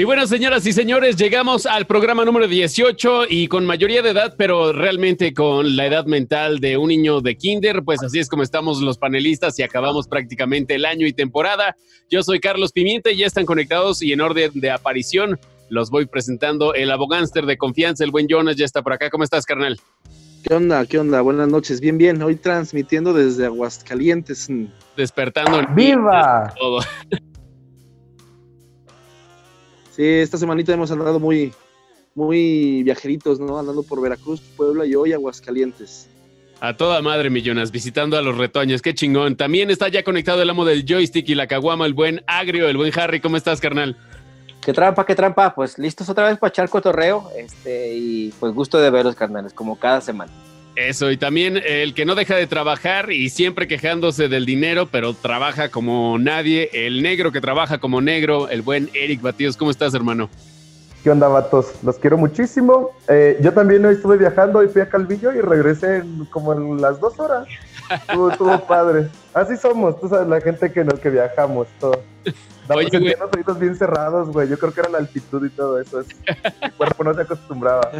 Y bueno, señoras y señores, llegamos al programa número 18 y con mayoría de edad, pero realmente con la edad mental de un niño de kinder, pues así es como estamos los panelistas y acabamos prácticamente el año y temporada. Yo soy Carlos Pimienta y ya están conectados y en orden de aparición los voy presentando. El abogánster de confianza, el buen Jonas, ya está por acá. ¿Cómo estás, carnal? ¿Qué onda? ¿Qué onda? Buenas noches. Bien, bien. Hoy transmitiendo desde Aguascalientes. Despertando. ¡Viva! Todo. Sí, esta semanita hemos andado muy, muy viajeritos, ¿no? Andando por Veracruz, Puebla y hoy Aguascalientes. A toda madre, millones, visitando a los retoños, qué chingón. También está ya conectado el amo del joystick y la caguama, el buen Agrio, el buen Harry. ¿Cómo estás, carnal? Qué trampa, qué trampa. Pues listos otra vez para echar cotorreo. Este, y pues gusto de verlos, carnales, como cada semana. Eso, y también el que no deja de trabajar y siempre quejándose del dinero, pero trabaja como nadie, el negro que trabaja como negro, el buen Eric Batidos. ¿Cómo estás, hermano? ¿Qué onda, vatos? Los quiero muchísimo. Eh, yo también hoy estuve viajando y fui a Calvillo y regresé en, como en las dos horas. Estuvo, estuvo padre. Así somos, tú sabes, la gente que, nos, que viajamos, todo. Oye, güey. los oídos bien cerrados, güey. Yo creo que era la altitud y todo eso. Es, mi cuerpo no se acostumbraba.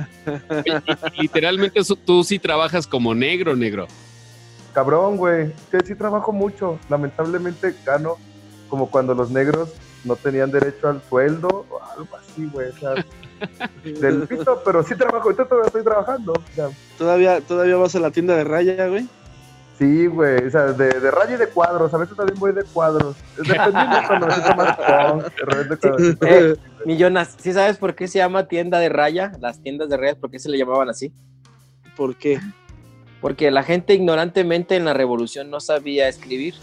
Literalmente eso- tú sí trabajas como negro, negro. Cabrón, güey. Que sí trabajo mucho. Lamentablemente gano como cuando los negros no tenían derecho al sueldo o algo así, güey. O sea, del pito, pero sí trabajo. Ahorita todavía estoy trabajando. O sea, ¿Todavía, todavía vas a la tienda de raya, güey? Sí, güey, o sea, de, de raya y de cuadros, a veces también voy de cuadros. Dependiendo cuando me siento más punk, de repente cuando Eh, Millonas, ¿sí sabes por qué se llama tienda de raya? Las tiendas de rayas, ¿por qué se le llamaban así? ¿Por qué? Porque la gente ignorantemente en la revolución no sabía escribir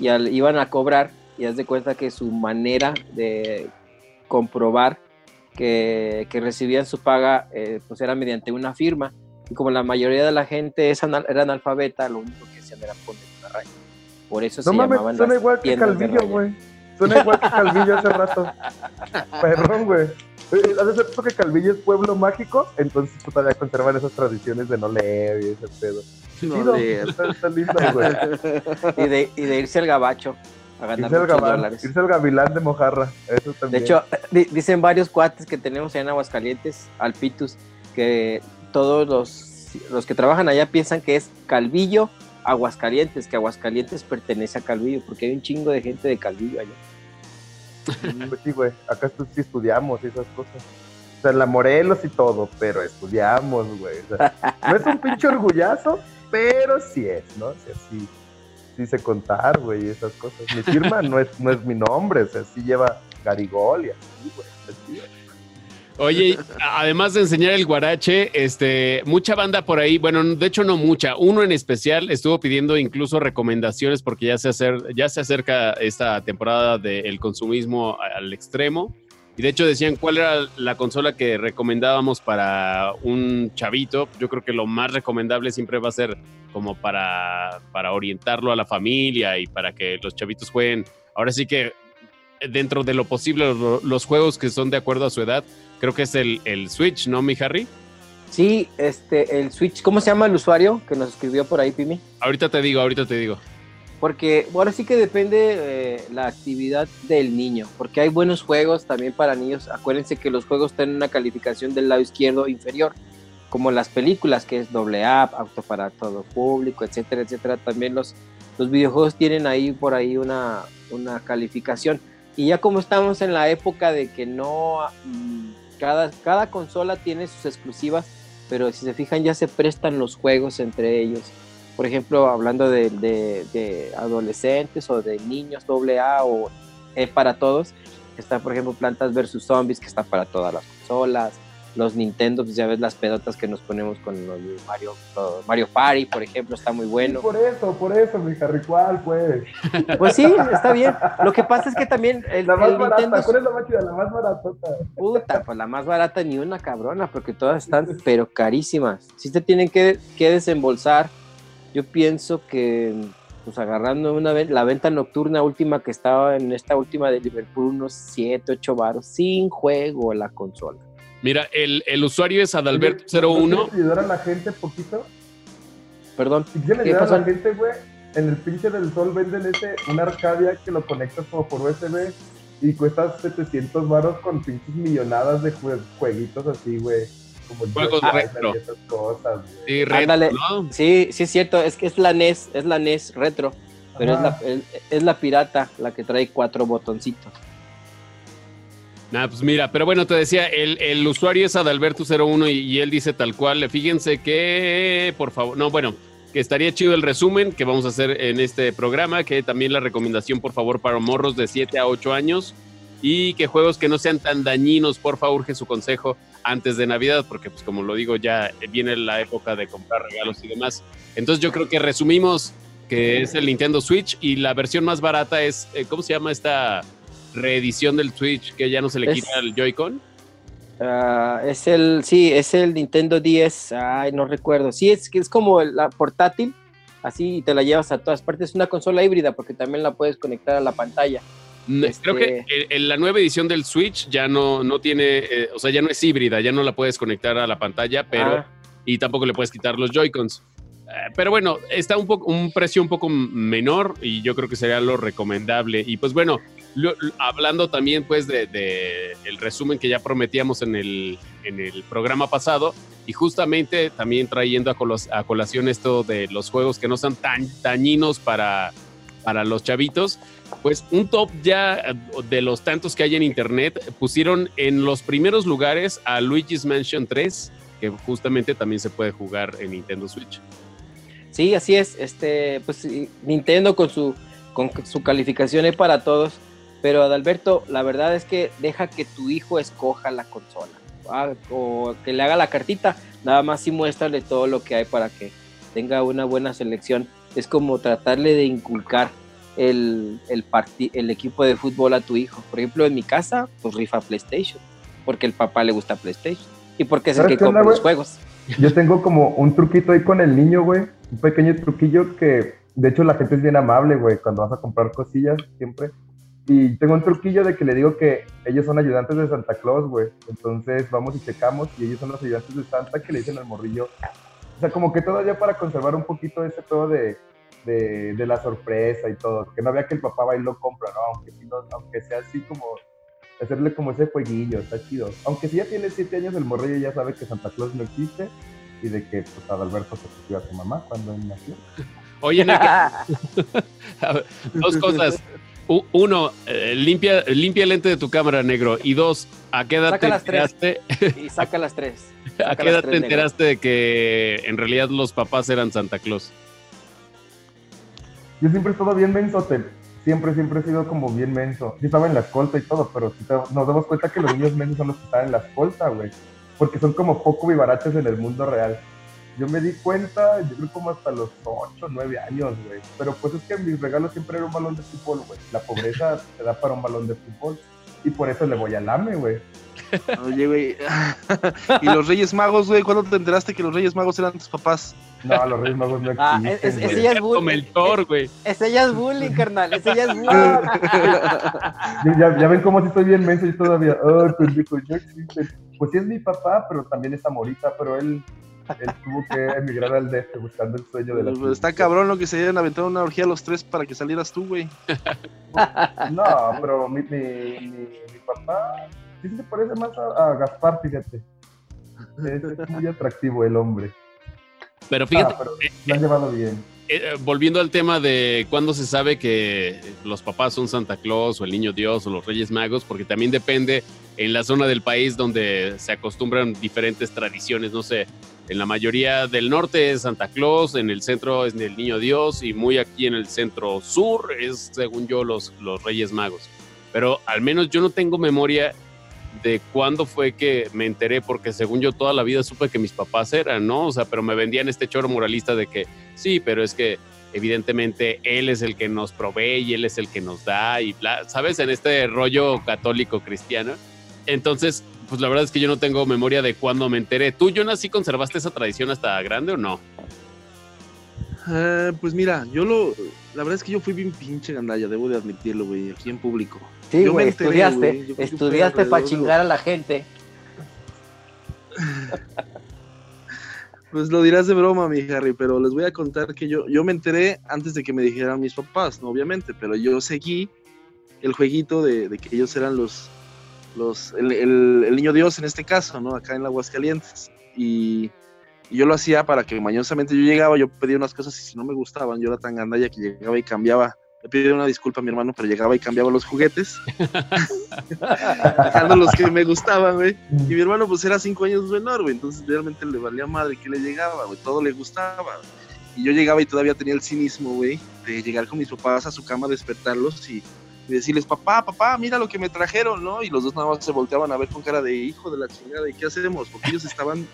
y al- iban a cobrar y haz de cuenta que su manera de comprobar que, que recibían su paga eh, pues era mediante una firma y como la mayoría de la gente es anal- era analfabeta, lo único que era poner una raya. Por eso No se mames, llamaban suena las igual que de Calvillo, güey. Suena igual que Calvillo hace rato. Perrón, güey. Eh, ¿Has visto que Calvillo es pueblo mágico? Entonces pues, todavía conservan esas tradiciones de no leer y ese pedo. No. Está, está lindo, güey. Y de, y de irse al gabacho a ganar Irse al, dólares. irse al gavilán de mojarra. Eso De también. hecho, di- dicen varios cuates que tenemos allá en Aguascalientes, Alpitus, que todos los, los que trabajan allá piensan que es Calvillo, Aguascalientes, que Aguascalientes pertenece a Calvillo, porque hay un chingo de gente de Calvillo allá. Pues sí, güey. Acá sí estudiamos esas cosas. O sea, la Morelos y todo, pero estudiamos, güey. O sea, no es un pinche orgullazo, pero sí es, ¿no? O sea, sí, sí sé contar, güey, esas cosas. Mi firma no es, no es mi nombre, o sea, sí lleva Garigol y así, güey. está chido. Oye, además de enseñar el guarache, este, mucha banda por ahí, bueno, de hecho no mucha, uno en especial estuvo pidiendo incluso recomendaciones porque ya se, acer- ya se acerca esta temporada del consumismo a- al extremo. Y de hecho decían cuál era la consola que recomendábamos para un chavito. Yo creo que lo más recomendable siempre va a ser como para, para orientarlo a la familia y para que los chavitos jueguen. Ahora sí que dentro de lo posible lo- los juegos que son de acuerdo a su edad creo que es el, el Switch, ¿no, mi Harry? Sí, este, el Switch, ¿cómo se llama el usuario que nos escribió por ahí, Pimi? Ahorita te digo, ahorita te digo. Porque ahora sí que depende eh, la actividad del niño, porque hay buenos juegos también para niños. Acuérdense que los juegos tienen una calificación del lado izquierdo inferior, como las películas, que es doble A, apto para todo público, etcétera, etcétera. También los, los videojuegos tienen ahí por ahí una, una calificación. Y ya como estamos en la época de que no, mm, cada, cada consola tiene sus exclusivas, pero si se fijan ya se prestan los juegos entre ellos. Por ejemplo, hablando de, de- adolescentes o de niños AA o eh, para todos, está por ejemplo Plantas vs Zombies, que está para todas las consolas, los Nintendo, pues ya ves las pedotas que nos ponemos con los Mario, Mario Party, por ejemplo, está muy bueno. Por eso, por eso, mi Harry, ¿cuál, pues? Pues sí, está bien. Lo que pasa es que también el, La más el barata, Nintendo ¿cuál es la más chida? La más baratota. Puta, pues la más barata ni una cabrona, porque todas están pero carísimas. Si te tienen que, que desembolsar, yo pienso que pues agarrando una vez la venta nocturna última que estaba en esta última de Liverpool, unos 7, 8 baros, sin juego la consola. Mira, el, el usuario es ¿No Adalbert01. quieres ayudar a la gente poquito? Perdón, Si quieren ¿Qué ayudar a la gente, güey, en el pinche del sol venden ese, una Arcadia que lo conectas como por USB y cuesta 700 varos con pinches millonadas de jue- jueguitos así, güey. Como Juegos Joy retro. y esas cosas, güey. Sí, retro, Ándale. ¿no? Sí, sí es cierto, es que es la NES, es la NES retro, pero es la, es, es la pirata la que trae cuatro botoncitos. Nah, pues mira, pero bueno, te decía, el, el usuario es Adalberto01 y, y él dice tal cual, fíjense que, por favor, no, bueno, que estaría chido el resumen que vamos a hacer en este programa, que también la recomendación, por favor, para morros de 7 a 8 años y que juegos que no sean tan dañinos, por favor, urge su consejo antes de Navidad, porque pues como lo digo, ya viene la época de comprar regalos y demás. Entonces yo creo que resumimos que es el Nintendo Switch y la versión más barata es, eh, ¿cómo se llama esta reedición del Switch que ya no se le Es- quita el Joy-Con? Ah, es el, sí, es el Nintendo 10, ay, no recuerdo. Sí, es que es como la portátil, así y te la llevas a todas partes. Es una consola híbrida porque también la puedes conectar a la pantalla. Este- Creo que en- en la nueva edición del Switch ya no, no tiene, eh, o sea, ya no es híbrida, ya no la puedes conectar a la pantalla, pero Ah, y tampoco le puedes quitar los Joy-Cons. Eh, pero bueno, está un poco un precio un poco menor y yo creo que sería lo recomendable. Y pues bueno, hablando también pues de, el resumen que ya prometíamos en el, en el programa pasado y justamente también trayendo a, colos- a colación esto de los juegos que no sean tan dañinos para, para los chavitos, pues un top ya de los tantos que hay en internet pusieron en los primeros lugares a Luigi's Mansion 3, que justamente también se puede jugar en Nintendo Switch. sí, así es. Este, pues Nintendo con su, con su calificación es para todos. Pero Adalberto, la verdad es que deja que tu hijo escoja la consola. ah, o que le haga la cartita. Nada más sí muéstrale todo lo que hay para que tenga una buena selección. Es como tratarle de inculcar el, el, el equipo de fútbol a tu hijo. Por ejemplo, en mi casa, pues rifa PlayStation. Porque el papá le gusta PlayStation. Y porque es el ¿Sabes que onda, compra los juegos. Yo tengo como un truquito ahí con el niño, güey. Un pequeño truquillo que, de hecho, la gente es bien amable, güey, cuando vas a comprar cosillas, siempre. Y tengo un truquillo de que le digo que ellos son ayudantes de Santa Claus, güey. Entonces vamos y checamos y ellos son los ayudantes de Santa que le dicen al morrillo. O sea, como que todavía para conservar un poquito ese todo de, de, de la sorpresa y todo. Que no vea que el papá va y lo compra, ¿no? Aunque, aunque sea así como hacerle como ese jueguillo, está chido. Aunque si ya tiene siete años, el morrillo ya sabe que Santa Claus no existe y de que pues Adalberto se cogió a su mamá cuando él nació. Oye, ver, dos cosas. Uno, eh, limpia, limpia el lente de tu cámara, negro. Y dos, ¿a qué edad Saca te las tres. enteraste? y saca las tres. ¿A qué edad tres, te negro. enteraste de que en realidad los papás eran Santa Claus? Yo siempre he estado bien mensote. Siempre, siempre he sido como bien menso. Yo estaba en la escolta y todo, pero te- nos damos cuenta que los niños mensos son los que están en la escolta, güey. Porque son como poco vivaraches en el mundo real. Yo me di cuenta, yo creo como hasta los 8, 9 años, güey. Pero pues es que mis regalos siempre era un balón de fútbol, güey. La pobreza te da para un balón de fútbol. Y por eso le voy al AME, güey. Oye, güey. y los Reyes Magos, güey, ¿cuándo te enteraste que los Reyes Magos eran tus papás? No, los Reyes Magos no Ah, existen, es- es- ya es bullying. el Thor, güey. Ese ya es bullying, carnal. Ese ya es bullying. Ya, ya ven cómo si estoy bien menso y todavía, pendejo, no existe. Pues sí es mi papá, pero también es Morita, pero él, él tuvo que emigrar al DF buscando el sueño de la Pero está cabrón lo que se hayan aventado una orgía los tres para que salieras tú, güey. No, pero mi, mi, mi, mi papá sí se parece más a, a Gaspar, fíjate. Es, es muy atractivo el hombre. Pero fíjate, Ah, pero lo han llevado bien. eh, volviendo al tema de cuándo se sabe que los papás son Santa Claus o el Niño Dios o los Reyes Magos, porque también depende en la zona del país donde se acostumbran diferentes tradiciones, no sé, en la mayoría del norte es Santa Claus, en el centro es el Niño Dios y muy aquí en el centro sur es, según yo, los, los Reyes Magos. Pero al menos yo no tengo memoria de cuándo fue que me enteré, porque según yo toda la vida supe que mis papás eran, ¿no? O sea, pero me vendían este choro moralista de que sí, pero es que evidentemente él es el que nos provee y él es el que nos da y bla, ¿sabes? En este rollo católico cristiano. Entonces, pues la verdad es que yo no tengo memoria de cuándo me enteré. ¿Tú, Jonas, sí conservaste esa tradición hasta grande o no? Eh, pues mira, yo lo. La verdad es que yo fui bien pinche gandalla, debo de admitirlo, güey, aquí en público. Sí, Yo me enteré, estudiaste. güey, yo estudiaste para chingar a la gente. Pues lo dirás de broma, mi Harry, pero les voy a contar que yo, yo me enteré antes de que me dijeran mis papás, ¿no? obviamente, pero yo seguí el jueguito de, de que ellos eran los, los el, el- el niño Dios en este caso, ¿no? Acá en Aguascalientes. Y, y yo lo hacía para que mañosamente yo llegaba, yo pedía unas cosas y si no me gustaban, yo era tan gandalla que llegaba y cambiaba. Le pido una disculpa a mi hermano, pero llegaba y cambiaba los juguetes, dejando los que me gustaban, güey. Y mi hermano, pues era cinco años menor, güey. Entonces realmente le valía madre que le llegaba, güey. Todo le gustaba. Y yo llegaba y todavía tenía el cinismo, güey, de llegar con mis papás a su cama, despertarlos y, y decirles, papá, papá, mira lo que me trajeron, ¿no? Y los dos nada más se volteaban a ver con cara de hijo de la chingada, ¿y qué hacemos? Porque ellos estaban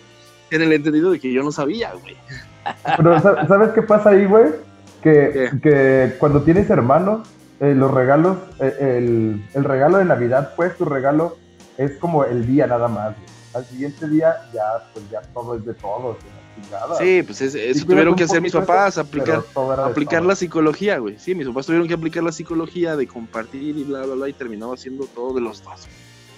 en el entendido de que yo no sabía, güey. Pero ¿sa- ¿sabes qué pasa ahí, güey? Que, que cuando tienes hermanos, eh, los regalos, eh, el, el regalo de Navidad, pues tu regalo es como el día nada más. güey. Al siguiente día ya, pues ya todo es de todos. la chingada. Sí, pues es- eso Sí, tuvieron que hacer mis papás, aplicar, aplicar la psicología, güey. Sí, mis papás tuvieron que aplicar la psicología de compartir y bla, bla, bla, y terminaba haciendo todo de los dos.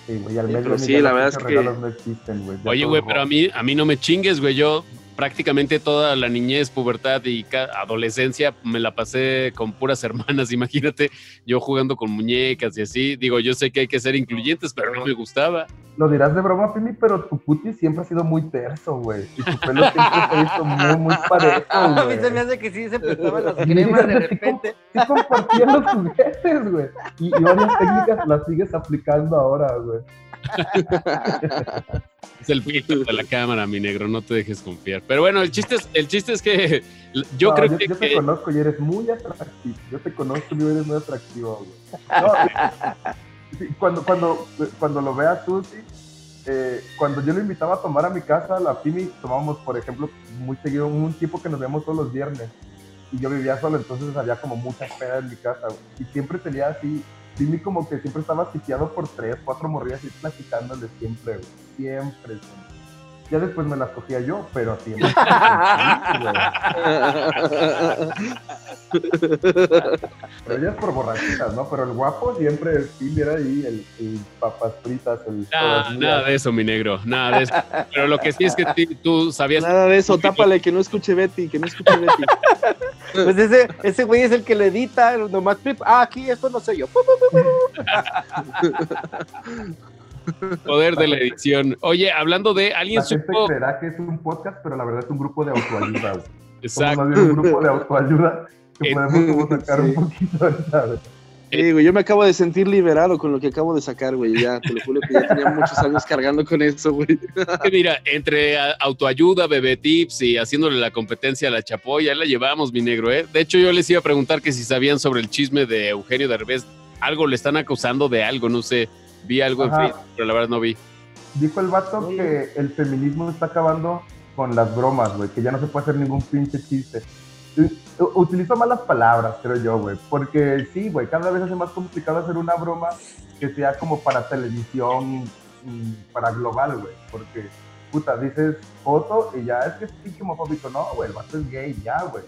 Sí, güey, al Sí, mes pero sí, la verdad es que- no existen, güey. Oye, güey, pero a mí, a mí no me chingues, güey. Yo prácticamente toda la niñez, pubertad y adolescencia me la pasé con puras hermanas. Imagínate, yo jugando con muñecas y así. Digo, yo sé que hay que ser incluyentes, pero no me gustaba. Lo dirás de broma, Pimi, pero tu puti siempre ha sido muy terso, güey. Y tu pelo siempre se ha visto muy, muy parejo, A mí güey. se me hace que sí se prestaban las Sí, cremas de sí, repente. Sí compartían los juguetes, güey. Y, y varias técnicas las sigues aplicando ahora, güey. Es el filtro de la cámara, mi negro, no te dejes confiar. Pero bueno, el chiste es, el chiste es que yo No, creo yo, que, yo te que- conozco y eres muy atractivo. Yo te conozco y eres muy atractivo, güey. No, cuando, cuando, cuando lo veas tú, sí, eh, cuando yo lo invitaba a tomar a mi casa, la Pimi, tomábamos, por ejemplo, muy seguido, un tipo que nos veíamos todos los viernes. Y yo vivía solo, entonces había como mucha espera en mi casa. Y siempre tenía así, Pimi como que siempre estaba sitiado por tres, cuatro morrillas y platicándole siempre. Siempre, siempre. Ya después me las cogía yo, pero siempre. Sí, güey. Pero ella es por borrachitas, ¿no? Pero el guapo siempre, el era ahí, el, el papas fritas, el... Nada, todas nada de eso, mi negro, nada de eso. Pero lo que sí es que tú sabías. Nada de eso, tápale, que no escuche Betty, que no escuche Betty. Pues ese, ese güey es el que le edita, nomás flip. Ah, aquí esto no soy yo. Poder de la edición. Oye, hablando de alguien La gente supo. creerá que es un podcast, pero la verdad es un grupo de autoayuda, güey. Somos Exacto. más bien un grupo de autoayuda que Eh, podemos como sacar sí. un poquito ahorita, güey. Sí, güey, yo me acabo de sentir liberado con lo que acabo de sacar, güey. Ya, te lo juro que ya tenía muchos años cargando con eso, güey. mira, entre autoayuda, bebé tips y haciéndole la competencia a la Chapoy, ya la llevamos, mi negro, ¿eh? De hecho, yo les iba a preguntar que si sabían sobre el chisme de Eugenio Derbez. Algo le están acusando de algo, no sé. Vi algo en Ajá. Facebook, pero la verdad no vi. Dijo el vato que el feminismo está acabando con las bromas, güey, que ya no se puede hacer ningún pinche chiste. Utilizo malas palabras, creo yo, güey, porque sí, güey, cada vez es más complicado hacer una broma que sea como para televisión, para global, güey, porque, puta, dices foto y ya es que es pinche homofóbico, no, güey, el vato es gay, ya, güey.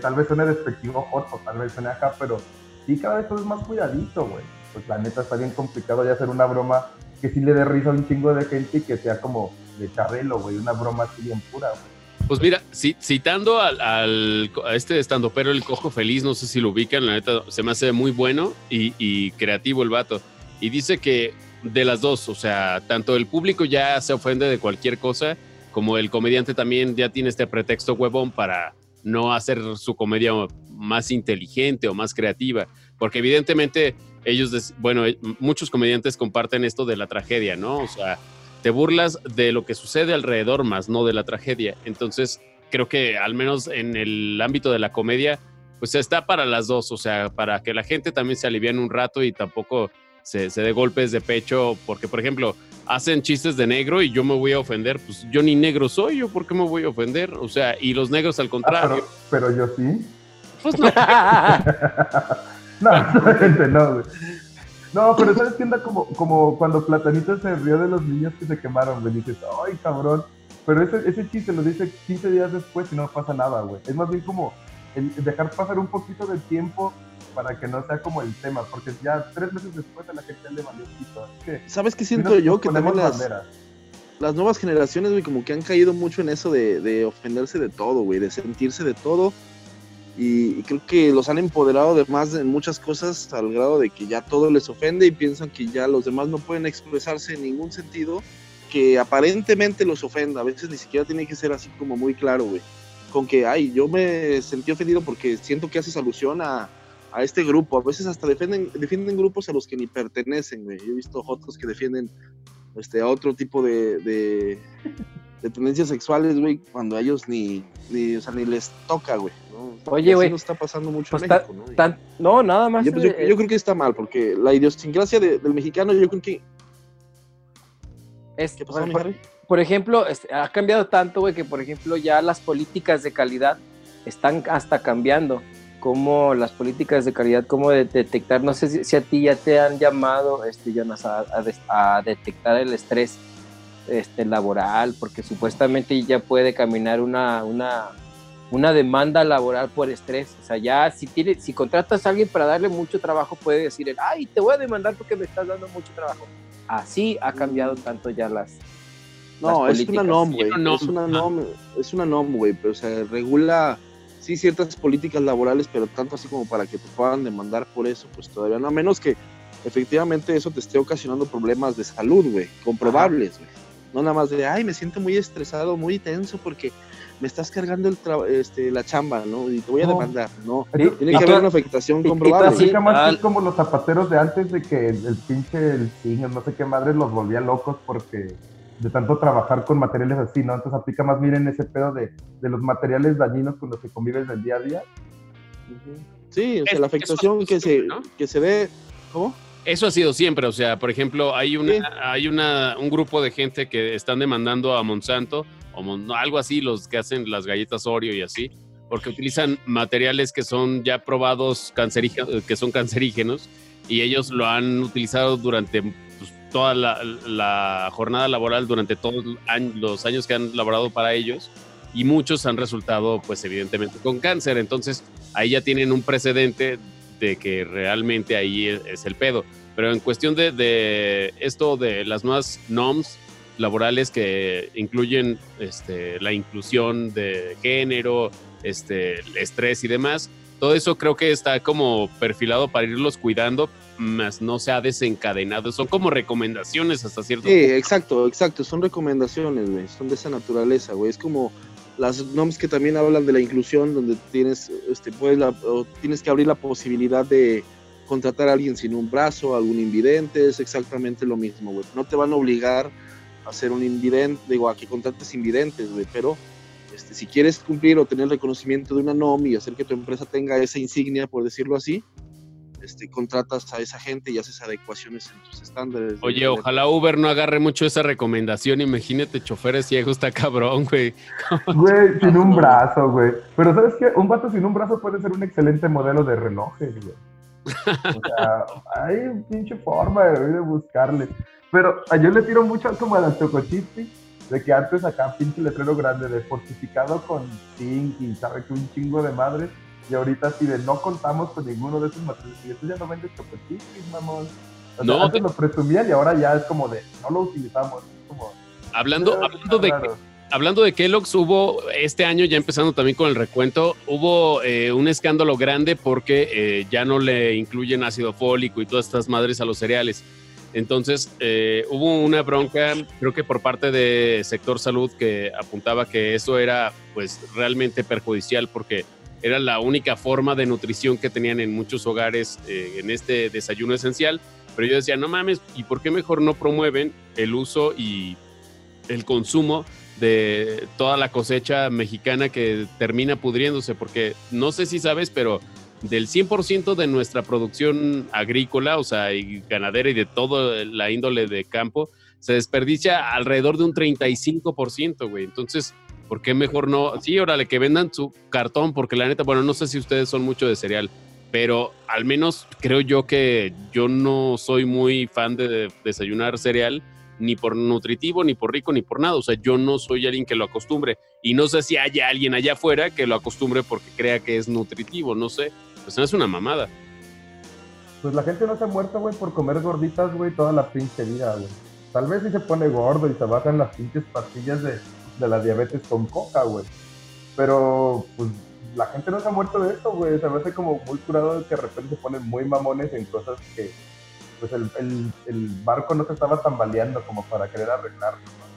Tal vez suene despectivo foto, tal vez suene acá, pero sí, cada vez todo es más cuidadito, güey. Pues la neta está bien complicado ya hacer una broma que sí le dé risa a un chingo de gente y que sea como de Chabelo, güey, una broma así bien pura, güey. Pues mira, ci- citando a este estandopero, el Cojo Feliz, no sé si lo ubican, la neta se me hace muy bueno y, y creativo el vato. Y dice que de las dos, o sea, tanto el público ya se ofende de cualquier cosa, como el comediante también ya tiene este pretexto huevón para no hacer su comedia más inteligente o más creativa, porque evidentemente ellos, bueno, eh, muchos comediantes comparten esto de la tragedia, ¿no? O sea, te burlas de lo que sucede alrededor más no de la tragedia. Entonces, creo que al menos en el ámbito de la comedia, pues está para las dos, o sea, para que la gente también se aliviane un rato y tampoco se, se dé golpes de pecho, porque por ejemplo, hacen chistes de negro y yo me voy a ofender, pues yo ni negro soy, yo por qué me voy a ofender, o sea, y los negros al Ah, contrario, pero, pero yo sí. pues no, no, obviamente no, güey. No, pero ¿sabes qué onda? Como, como cuando Platanito se rió de los niños que se quemaron, güey. Dices, ay, cabrón. Pero ese, ese chiste lo dice 15 días después y no pasa nada, güey. Es más bien como el dejar pasar un poquito de tiempo para que no sea como el tema. Porque ya tres meses después a la gente le valió que, ¿Sabes qué si siento yo? Que también las, banderas. las nuevas generaciones, güey, como que han caído mucho en eso de, de ofenderse de todo, güey, de sentirse de todo. Y, creo que los han empoderado de más en muchas cosas al grado de que ya todo les ofende y piensan que ya los demás no pueden expresarse en ningún sentido que aparentemente los ofenda. A veces ni siquiera tiene que ser así como muy claro, güey. Con que, ay, yo me sentí ofendido porque siento que haces alusión a, a este grupo. A veces hasta defienden, defienden grupos a los que ni pertenecen, güey. Yo he visto jotos que defienden este, a otro tipo de, de, de tendencias sexuales, güey, cuando a ellos ni, ni, o sea, ni les toca, güey. ¿No? Oye, güey, no está pasando mucho Pues en ta- México, ¿no? Y- tan- no, nada más. yo, pues, yo- yo creo que está mal, porque la idiosincrasia de- del mexicano, yo creo que. es- ¿Qué pasó, por, por- ejemplo, ha cambiado tanto, güey, que por ejemplo ya las políticas de calidad están hasta cambiando. Como las políticas de calidad, cómo de- detectar, no sé si, si a ti ya te han llamado, este, Jonas, a, a detectar el estrés este, laboral, porque supuestamente ya puede caminar una, una, una demanda laboral por estrés. O sea, ya si, tiene, si contratas a alguien para darle mucho trabajo, puede decir, él, ay, te voy a demandar porque me estás dando mucho trabajo. Así ha cambiado tanto ya las... No, las es una. NOM, güey. una NOM, Es una. NOM, es una NOM, güey. Pero, o sea, regula, sí, ciertas políticas laborales, pero tanto así como para que te puedan demandar por eso, pues todavía no. A menos que efectivamente eso te esté ocasionando problemas de salud, güey. Comprobables, güey. No nada más de, ay, me siento muy estresado, muy tenso porque me estás cargando el tra- este, la chamba, ¿no? Y te voy a No. demandar. No, tiene y que tú- haber una afectación y- y comprobable. así- Aplica más es como los zapateros de antes de que el, el pinche el ciño, no sé qué madre los volvía locos porque de tanto trabajar con materiales así, ¿no? Entonces aplica más bien ese pedo de, de los materiales dañinos con los que convives del día a día. Ujú. Sí, o sea, Es- la afectación que se, ¿no? que se ve. ¿Cómo? Eso ha sido siempre, o sea, por ejemplo, hay una, Sí. hay una, un grupo de gente que están demandando a Monsanto o algo así, los que hacen las galletas Oreo y así, porque utilizan materiales que son ya probados cancerígenos, que son cancerígenos y ellos lo han utilizado durante pues, toda la, jornada laboral, durante todos los años- que han laborado para ellos y muchos han resultado, pues evidentemente, con cáncer. Entonces, ahí ya tienen un precedente de que realmente ahí es el pedo. Pero en cuestión de, de esto de las nuevas NOMS laborales que incluyen este, la inclusión de género, este, el estrés y demás, todo eso creo que está como perfilado para irlos cuidando, más no se ha desencadenado. Son como recomendaciones hasta cierto Sí, exacto, exacto. Son recomendaciones, güey. Son de esa naturaleza, güey. Es como las NOMS que también hablan de la inclusión, donde tienes, este, puedes la- tienes que abrir la posibilidad de contratar a alguien sin un brazo, algún invidente, es exactamente lo mismo, güey. No te van a obligar a ser un invidente, digo, a que contrates invidentes, güey, pero este, si quieres cumplir o tener reconocimiento de una NOM y hacer que tu empresa tenga esa insignia, por decirlo así, este, contratas a esa gente y haces adecuaciones en tus estándares. Oye, de- ojalá Uber no agarre mucho esa recomendación. Imagínate, choferes ciegos, está cabrón, güey. Güey, sin un brazo, güey. Pero ¿sabes qué? Un vato sin un brazo puede ser un excelente modelo de relojes, güey. O sea, hay pinche forma de, de buscarle. Pero yo le tiro mucho como a la chocochipi, de que antes acá pinche letrero grande de fortificado con zinc y sabe que un chingo de madre. Y ahorita así de no contamos con ninguno de esos materiales. Y esto ya no vende chocochipis, mamón. O sea, No, antes te- lo presumían y ahora ya es como de no lo utilizamos. Como, Hablando, "Ah, hablando de raro". hablando de Kellogg's, hubo este año, ya empezando también con el recuento, hubo eh, un escándalo grande porque eh, ya no le incluyen ácido fólico y todas estas madres a los cereales. Entonces, eh, hubo una bronca, creo que por parte de sector salud, que apuntaba que eso era pues realmente perjudicial porque era la única forma de nutrición que tenían en muchos hogares eh, en este desayuno esencial. Pero yo decía, no mames, ¿y por qué mejor no promueven el uso y el consumo de toda la cosecha mexicana que termina pudriéndose? Porque no sé si sabes, pero del 100% de nuestra producción agrícola, o sea, y ganadera y de toda la índole de campo, se desperdicia alrededor de un 35%, güey. Entonces, ¿por qué mejor no? Sí, órale, que vendan su cartón, porque la neta, bueno, no sé si ustedes son mucho de cereal, pero al menos creo yo que yo no soy muy fan de desayunar cereal, ni por nutritivo, ni por rico, ni por nada. O sea, yo no soy alguien que lo acostumbre. Y no sé si haya alguien allá afuera que lo acostumbre porque crea que es nutritivo, no sé. Pues no es una mamada. Pues la gente no se ha muerto, güey, por comer gorditas, güey, toda la pinche vida, güey. Tal vez sí se pone gordo y se bajan las pinches pastillas de, de la diabetes con coca, güey. Pero, pues, la gente no se ha muerto de esto, güey. Se me hace como muy curado de que de repente se ponen muy mamones en cosas que, pues el, el, barco no se estaba tambaleando como para querer arreglarlo, ¿no?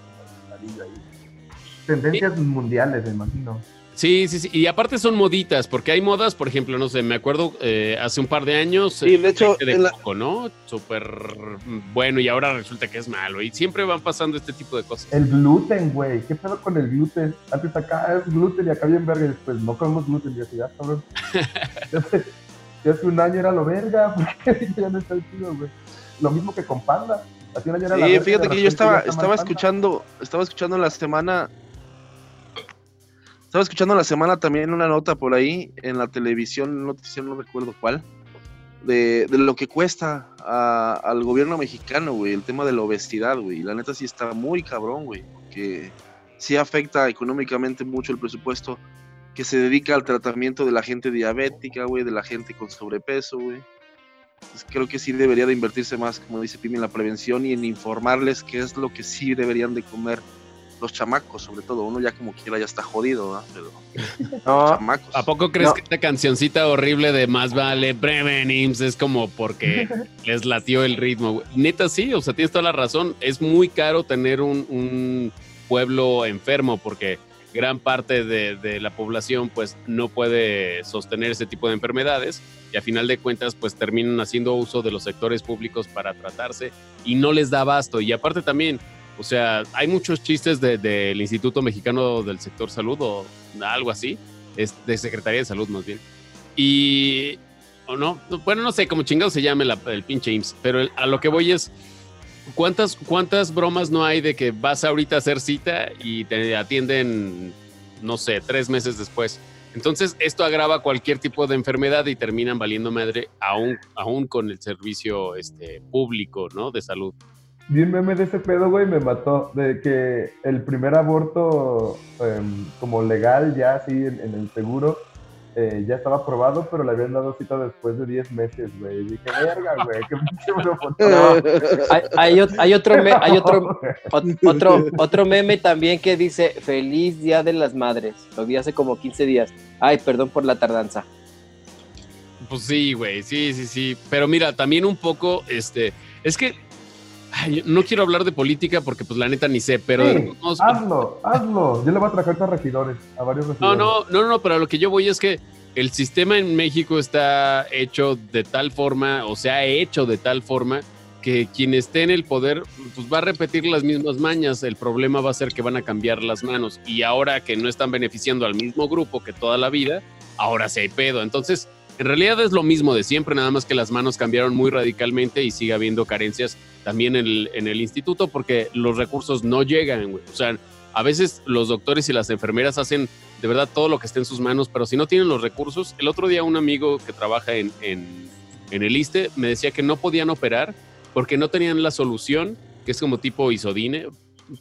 Tendencias mundiales, me imagino. Sí, sí, sí. Y aparte son moditas, porque hay modas, por ejemplo, no sé, me acuerdo eh, hace un par de años. Sí, de hecho, aceite de en la- coco, ¿no? Súper bueno y ahora resulta que es malo. Y siempre van pasando este tipo de cosas. El gluten, güey. ¿Qué pedo con el gluten? Antes acá es gluten y acá bien verga. Y después no comemos gluten. Y así, ya, cabrón. ya, hace, un año era lo verga. porque ya no está chido, güey. Lo mismo que con panda. Hace un año era la Sí, verga, fíjate que yo estaba, estaba escuchando, estaba escuchando la semana, estaba escuchando la semana también una nota por ahí en la televisión, noticiero, no recuerdo cuál, de, de lo que cuesta a- al gobierno mexicano, güey, el tema de la obesidad, güey. La neta sí está muy cabrón, güey, que sí afecta económicamente mucho el presupuesto que se dedica al tratamiento de la gente diabética, güey, de la gente con sobrepeso, güey. Entonces, creo que sí debería de invertirse más, como dice Pimi, en la prevención y en informarles qué es lo que sí deberían de comer los chamacos, sobre todo. Uno ya como quiera ya está jodido, ¿verdad? Pero los No, chamacos. ¿A poco crees No. que esta cancioncita horrible de Más vale prevenims es como porque les latió el ritmo? Neta, sí, o sea, tienes toda la razón. Es muy caro tener un, un pueblo enfermo porque gran parte de, de la población pues no puede sostener ese tipo de enfermedades y a final de cuentas pues terminan haciendo uso de los sectores públicos para tratarse y no les da abasto. Y aparte también, o sea, hay muchos chistes de- del Instituto Mexicano del Sector Salud o algo así, es de Secretaría de Salud más bien. Y, o no, bueno, no sé cómo chingado se llame la- el pinche IMSS, pero el- a lo que voy es, ¿cuántas, ¿cuántas bromas no hay de que vas ahorita a hacer cita y te atienden, no sé, tres meses después? Entonces, esto agrava cualquier tipo de enfermedad y terminan valiendo madre aún, aún con el servicio este, público, ¿no? De salud. Vi un meme de ese pedo, güey, me mató. De que el primer aborto, em, como legal, ya así en, en el seguro, eh, ya estaba aprobado, pero le habían dado cita después de 10 meses, güey. Y dije, verga, güey, qué pinche no. Hay, hay hay otro, me- hay otro, ot- otro, otro meme también que dice Feliz Día de las Madres. Lo vi hace como 15 días. Ay, perdón por la tardanza. Pues sí, güey, sí, sí, sí. Pero mira, también un poco, este, es que ay, no quiero hablar de política porque pues la neta ni sé, pero... Sí, no, hazlo, hazlo. Yo le voy a traer a regidores, a varios no, regidores. no, no, no, pero a lo que yo voy es que el sistema en México está hecho de tal forma, o se ha hecho de tal forma que quien esté en el poder pues va a repetir las mismas mañas. El problema va a ser que van a cambiar las manos y ahora que no están beneficiando al mismo grupo que toda la vida, ahora sí hay pedo. Entonces, en realidad es lo mismo de siempre, nada más que las manos cambiaron muy radicalmente y sigue habiendo carencias también en el, en el instituto porque los recursos no llegan. O sea, a veces los doctores y las enfermeras hacen de verdad todo lo que esté en sus manos, pero si no tienen los recursos, el otro día un amigo que trabaja en, en, en el ISTE me decía que no podían operar porque no tenían la solución, que es como tipo isodine,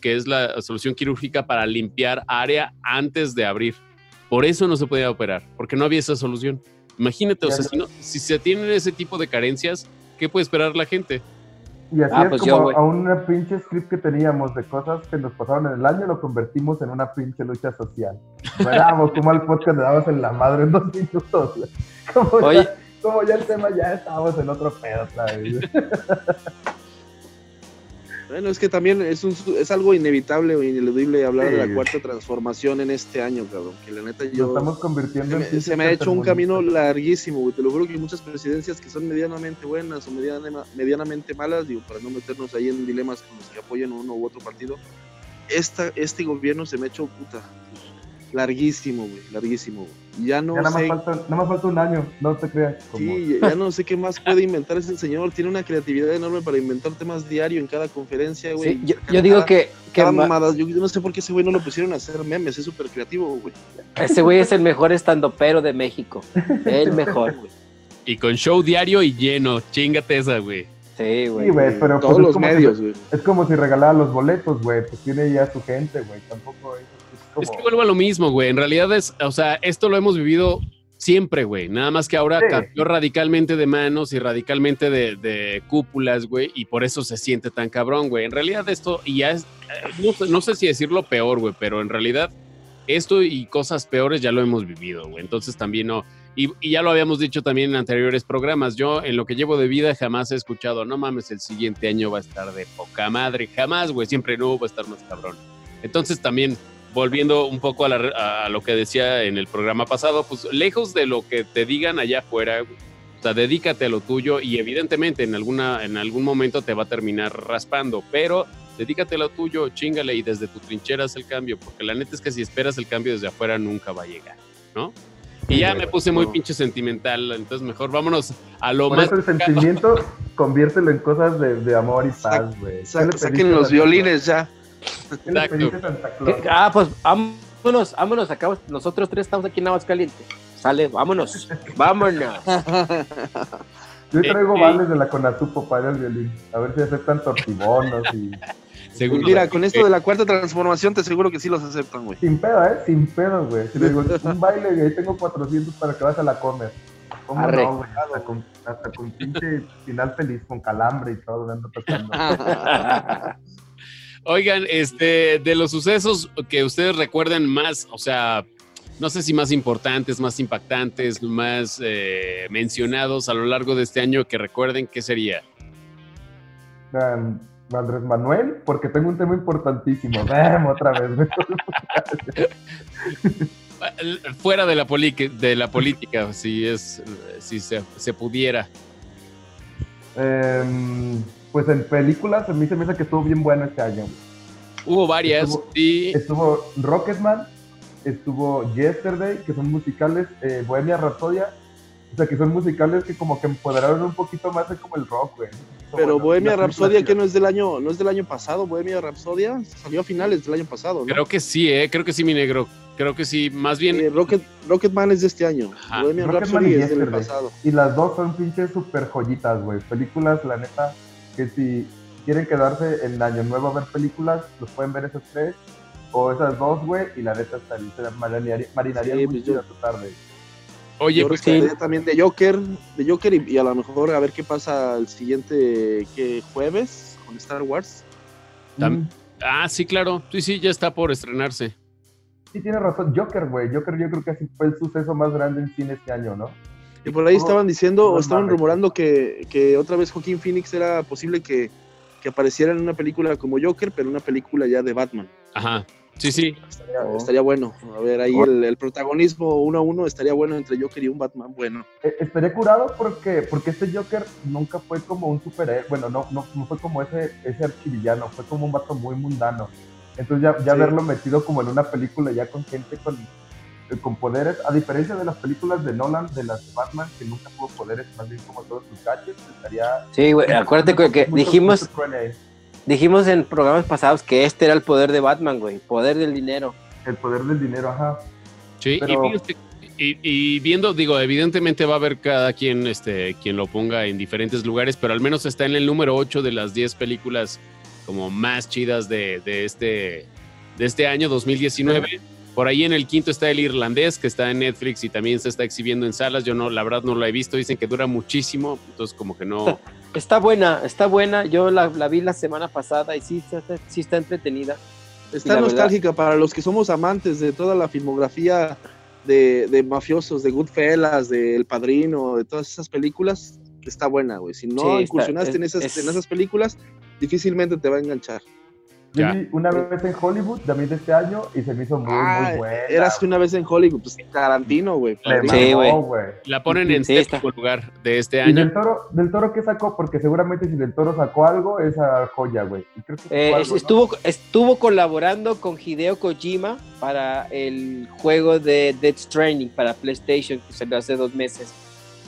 que es la solución quirúrgica para limpiar área antes de abrir. Por eso no se podía operar, porque no había esa solución. Imagínate, o sea, no- si, no- si se tienen ese tipo de carencias, ¿qué puede esperar la gente? Y así Ah, es pues como yo, a una pinche script que teníamos de cosas que nos pasaron en el año, lo convertimos en una pinche lucha social. Veamos como al podcast le dabas en la madre en dos minutos. ya, como ya el tema ya estábamos en otro pedo otra vez. Bueno, es que también es, un, es algo inevitable o ineludible hablar de la cuarta transformación en este año, cabrón. Que la neta Nos yo. estamos convirtiendo Se en me, pinches se me ha hecho un camino larguísimo, güey. Te lo juro que hay muchas presidencias que son medianamente buenas o mediana- medianamente malas, digo, para no meternos ahí en dilemas con los que apoyan uno u otro partido. Esta, este gobierno se me ha hecho puta. Larguísimo, güey. Larguísimo, güey. Ya no Ya nada más, sé. falta, nada más falta un año, no te creas. Como, Sí, ya no sé qué más puede inventar ese señor. Tiene una creatividad enorme para inventar temas diario en cada conferencia, güey. Sí, yo, digo cada- que, que cada ma- mamada. Yo, yo no sé por qué ese güey no lo pusieron a hacer memes. Es súper creativo, güey. ese güey es el mejor estandopero de México. El mejor, güey. Y con show diario y lleno, chingate esa, güey. Sí, güey. Sí, güey, pero Todos pues, es los medios, Si, güey. es como si regalara los boletos, güey. Pues tiene ya su gente, güey. Tampoco es como. Es que vuelvo a lo mismo, güey. En realidad es, o sea, esto lo hemos vivido siempre, güey. Nada más que ahora Sí. cambió radicalmente de manos y radicalmente de, de cúpulas, güey. Y por eso se siente tan cabrón, güey. En realidad esto, y ya es, no, sé- no sé si decirlo peor, güey, pero en realidad esto y cosas peores ya lo hemos vivido, güey. Entonces también no. Y, y ya lo habíamos dicho también en anteriores programas. Yo, en lo que llevo de vida, jamás he escuchado, no mames, el siguiente año va a estar de poca madre. Jamás, güey. Siempre no va a estar más cabrón. Entonces también, volviendo un poco a, la a lo que decía en el programa pasado, pues lejos de lo que te digan allá afuera, o sea, dedícate a lo tuyo y evidentemente en, alguna, en algún momento te va a terminar raspando, pero dedícate a lo tuyo, chingale y desde tu trinchera haz el cambio, porque la neta es que si esperas el cambio desde afuera nunca va a llegar, ¿no? Y ya me puse muy pinche sentimental, entonces mejor vámonos a lo Por más... eso el sentimiento, conviértelo en cosas de, de amor y paz, güey. Sa- ¿Qué le saquen los violines ya. ¿Qué? Ah, pues vámonos, vámonos, acá nosotros tres estamos aquí en Aguascalientes. Sale, vámonos, vámonos. Yo traigo Eh, vales de la Conatupo para el violín. A ver si aceptan tortibonos y. Seguro Mira, con esto de la cuarta transformación te aseguro que sí los aceptan, güey. Sin pedo, ¿eh? Sin pedo, güey. Si le digo, un baile y ahí tengo 400 para que vas a la comer. ¿Cómo Arre. no, güey? Hasta con, hasta con pinche final feliz, con calambre y todo, ando tocando. Oigan, este, de los sucesos que ustedes recuerden más, o sea, no sé si más importantes, más impactantes, más eh, mencionados a lo largo de este año que recuerden, ¿qué sería? Um, Andrés Manuel, porque tengo un tema importantísimo. Ven, otra vez. Fuera de la, de la política, si es, si se, se pudiera. Em, pues en películas, a mí se me hace que estuvo bien bueno este año. Hubo varias, Estuvo- sí. Estuvo Rocketman, estuvo Yesterday, que son musicales, eh, Bohemia Rhapsodia, o sea, que son musicales que como que empoderaron un poquito más de como el rock, güey. Pero Bueno, Bohemia Rhapsodia, que no es del año, no es del año pasado, Bohemia Rhapsodia salió a finales del año pasado, ¿no? Creo que sí, eh, creo que sí, mi negro. Creo que sí, más bien. Eh, Rocket, Rocketman es de este año. Ajá. Bohemian Rocketman Rhapsody y es del pasado. Y las dos son pinches super joyitas, güey. Películas, la neta, que si quieren quedarse en Año Nuevo a ver películas, los pueden ver esas tres. O esas dos, güey, y la neta hasta se marinaría, marinaría Sí, muy pues tarde. Oye, Yo pues, rescataría también de Joker, de Joker y, y a lo mejor a ver qué pasa el siguiente ¿qué, jueves con Star Wars. Mm, ah, sí, claro. Sí, sí, ya está por estrenarse. Sí, tienes razón. Joker, güey. Joker yo creo que así fue el suceso más grande en cine este año, ¿no? Y por ahí Oh, estaban diciendo, o estaban rumorando que, que otra vez Joaquín Phoenix era posible que, que apareciera en una película como Joker, pero una película ya de Batman. Ajá. Sí, sí. Estaría, Oh. estaría bueno. A ver, ahí Oh. el, el protagonismo uno a uno estaría bueno entre Joker y un Batman bueno. Eh, estaría curado porque, porque este Joker nunca fue como un superhéroe, bueno, no, no, no fue como ese, ese archivillano, fue como un vato muy mundano. Entonces ya, ya Sí. verlo metido como en una película ya con gente con, con poderes, a diferencia de las películas de Nolan, de las de Batman, que nunca tuvo poderes, más bien como todos sus gadgets, estaría... Sí, güey, acuérdate que, que mucho- dijimos, mucho dijimos en programas pasados que este era el poder de Batman, güey, poder del dinero. El poder del dinero, ajá. Sí, Pero- y, fíjate- y- y viendo, digo, evidentemente va a haber cada quien este, quien lo ponga en diferentes lugares, pero al menos está en el número 8 de las 10 películas como más chidas de, de este, de este año 2019. Por ahí en el quinto está el irlandés, que está en Netflix y también se está exhibiendo en salas. Yo no, la verdad no lo he visto, dicen que dura muchísimo, entonces como que no... Está buena, está buena. Yo la, la vi la semana pasada y sí está, sí está entretenida. Está nostálgica para los que somos amantes de toda la filmografía de, de mafiosos, de Goodfellas, de El Padrino, de todas esas películas. Está buena, güey. Si no Sí, está- incursionaste en, es- esas, es- en esas películas, difícilmente te va a enganchar. Yo Ya. vi una vez en Hollywood, también de este año, y se me hizo muy, Ah, muy buena. Eras una vez en Hollywood, pues Tarantino, güey. Sí, güey. La ponen en Sí, está. séptimo lugar de este Y año. del toro, del toro que sacó, porque seguramente si del toro sacó algo, esa joya, güey. Y Eh, algo, ¿no? estuvo, estuvo colaborando con Hideo Kojima para el juego de Death Stranding para PlayStation que salió hace dos meses.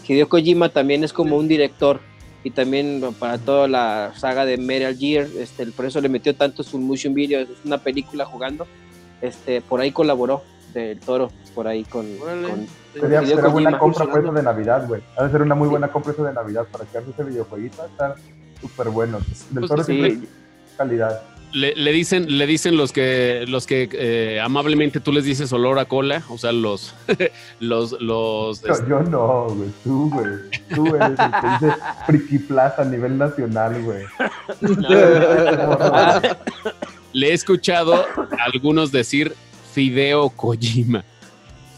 Hideo Kojima también es como un director y también para toda la saga de Metal Gear, este, por eso le metió tanto su motion video, es una película jugando, este, por ahí colaboró del Toro, por ahí con, Sería, será buena compra por eso de Navidad, güey. Ha de ser una muy Sí. buena compra eso de Navidad para que hagas ese videojueguito. Está súper bueno. Del Pues toro sí. siempre calidad. Le, le dicen, le dicen los que, los que eh, amablemente tú les dices olor a cola, o sea, los, los, los, Yo, este, yo no, güey. Tú, güey. Tú eres el que dice Friki Plaza a nivel nacional, güey. Le he escuchado a algunos decir Fideo Kojima.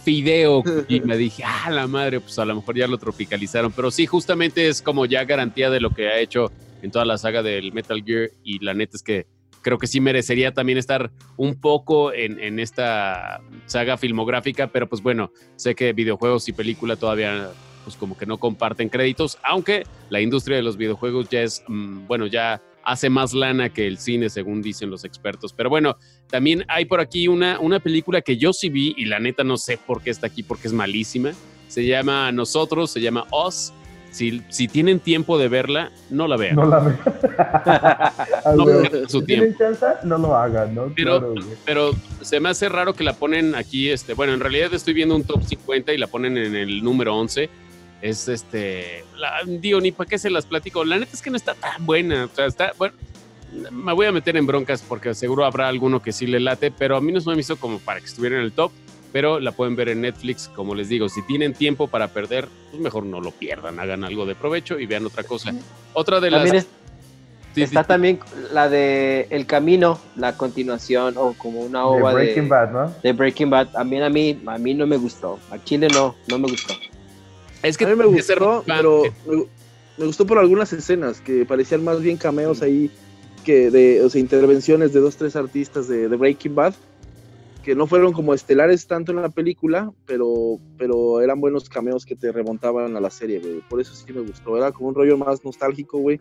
Fideo Kojima. Dije, ah, la madre, pues a lo mejor ya lo tropicalizaron. Pero sí, justamente es como ya garantía de lo que ha hecho en toda la saga del Metal Gear. Y la neta es que creo que sí merecería también estar un poco en, en esta saga filmográfica. Pero pues bueno, sé que videojuegos y película todavía pues como que no comparten créditos, aunque la industria de los videojuegos ya es, mm, bueno, ya hace más lana que el cine, según dicen los expertos. Pero bueno, también hay por aquí una, una película que yo sí vi y la neta no sé por qué está aquí, porque es malísima. Se llama Nosotros, se llama Oz. Si, si tienen tiempo de verla, no la vean. No la vean. No su si tienen chance, no lo hagan, ¿no? Pero, Claro, pero se me hace raro que la ponen aquí, este, bueno, en realidad estoy viendo un top 50 y la ponen en el número 11. Es este, la, digo, ni para qué se las platico. La neta es que no está tan buena. O sea, está, bueno, me voy a meter en broncas porque seguro habrá alguno que sí le late, pero a mí no se me hizo como para que estuviera en el top. Pero la pueden ver en Netflix, como les digo, si tienen tiempo para perder, pues mejor no lo pierdan, hagan algo de provecho y vean otra cosa. Otra de las... Es- Sí, está sí, también la de El Camino, la continuación, o como una De ova de, Breaking Bad, ¿no? de Breaking Bad. También a mí, a mí no me gustó. A Chile no, no me gustó. Es que a mí me gustó, pero me, me gustó por algunas escenas que parecían más bien cameos ahí que de, o sea, intervenciones de dos, tres artistas de, de Breaking Bad que no fueron como estelares tanto en la película, pero, pero eran buenos cameos que te remontaban a la serie, güey. Por eso sí me gustó. Era como un rollo más nostálgico, güey,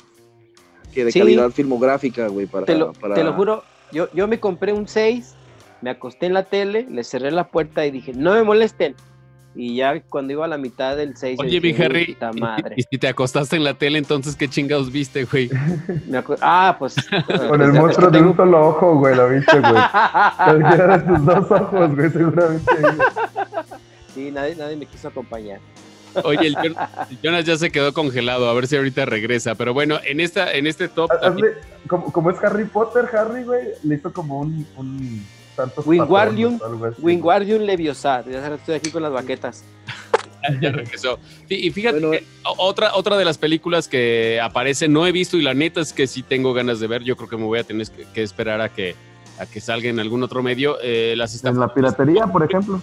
que de Sí. calidad filmográfica, güey. Para, Te lo, para- te lo juro, yo, yo me compré un 6, me acosté en la tele, le cerré la puerta y dije, no me molesten. Y ya cuando iba a la mitad del 6, Oye, mi Harry, y- madre. y si te acostaste en la tele, entonces qué chingados viste, güey. Ah, pues. Con el monstruo de un solo ojo, güey, lo viste, güey. Cualquiera de tus dos ojos, güey, seguramente. Sí, nadie, nadie me quiso acompañar. Oye, el, el Jonas ya se quedó congelado, a ver si ahorita regresa. Pero bueno, en esta, en este top Hazle- como, como es Harry Potter, Harry, güey, le hizo como un, un Santos Wingardium. Wingardium Leviosa. Ya estoy aquí con las baquetas. ya regresó. Y fíjate Bueno, que o- otra, otra de las películas que aparece, no he visto y la neta es que sí tengo ganas de ver. Yo creo que me voy a tener que, que esperar a que, a que salga en algún otro medio. Eh, las, En la piratería, por ejemplo.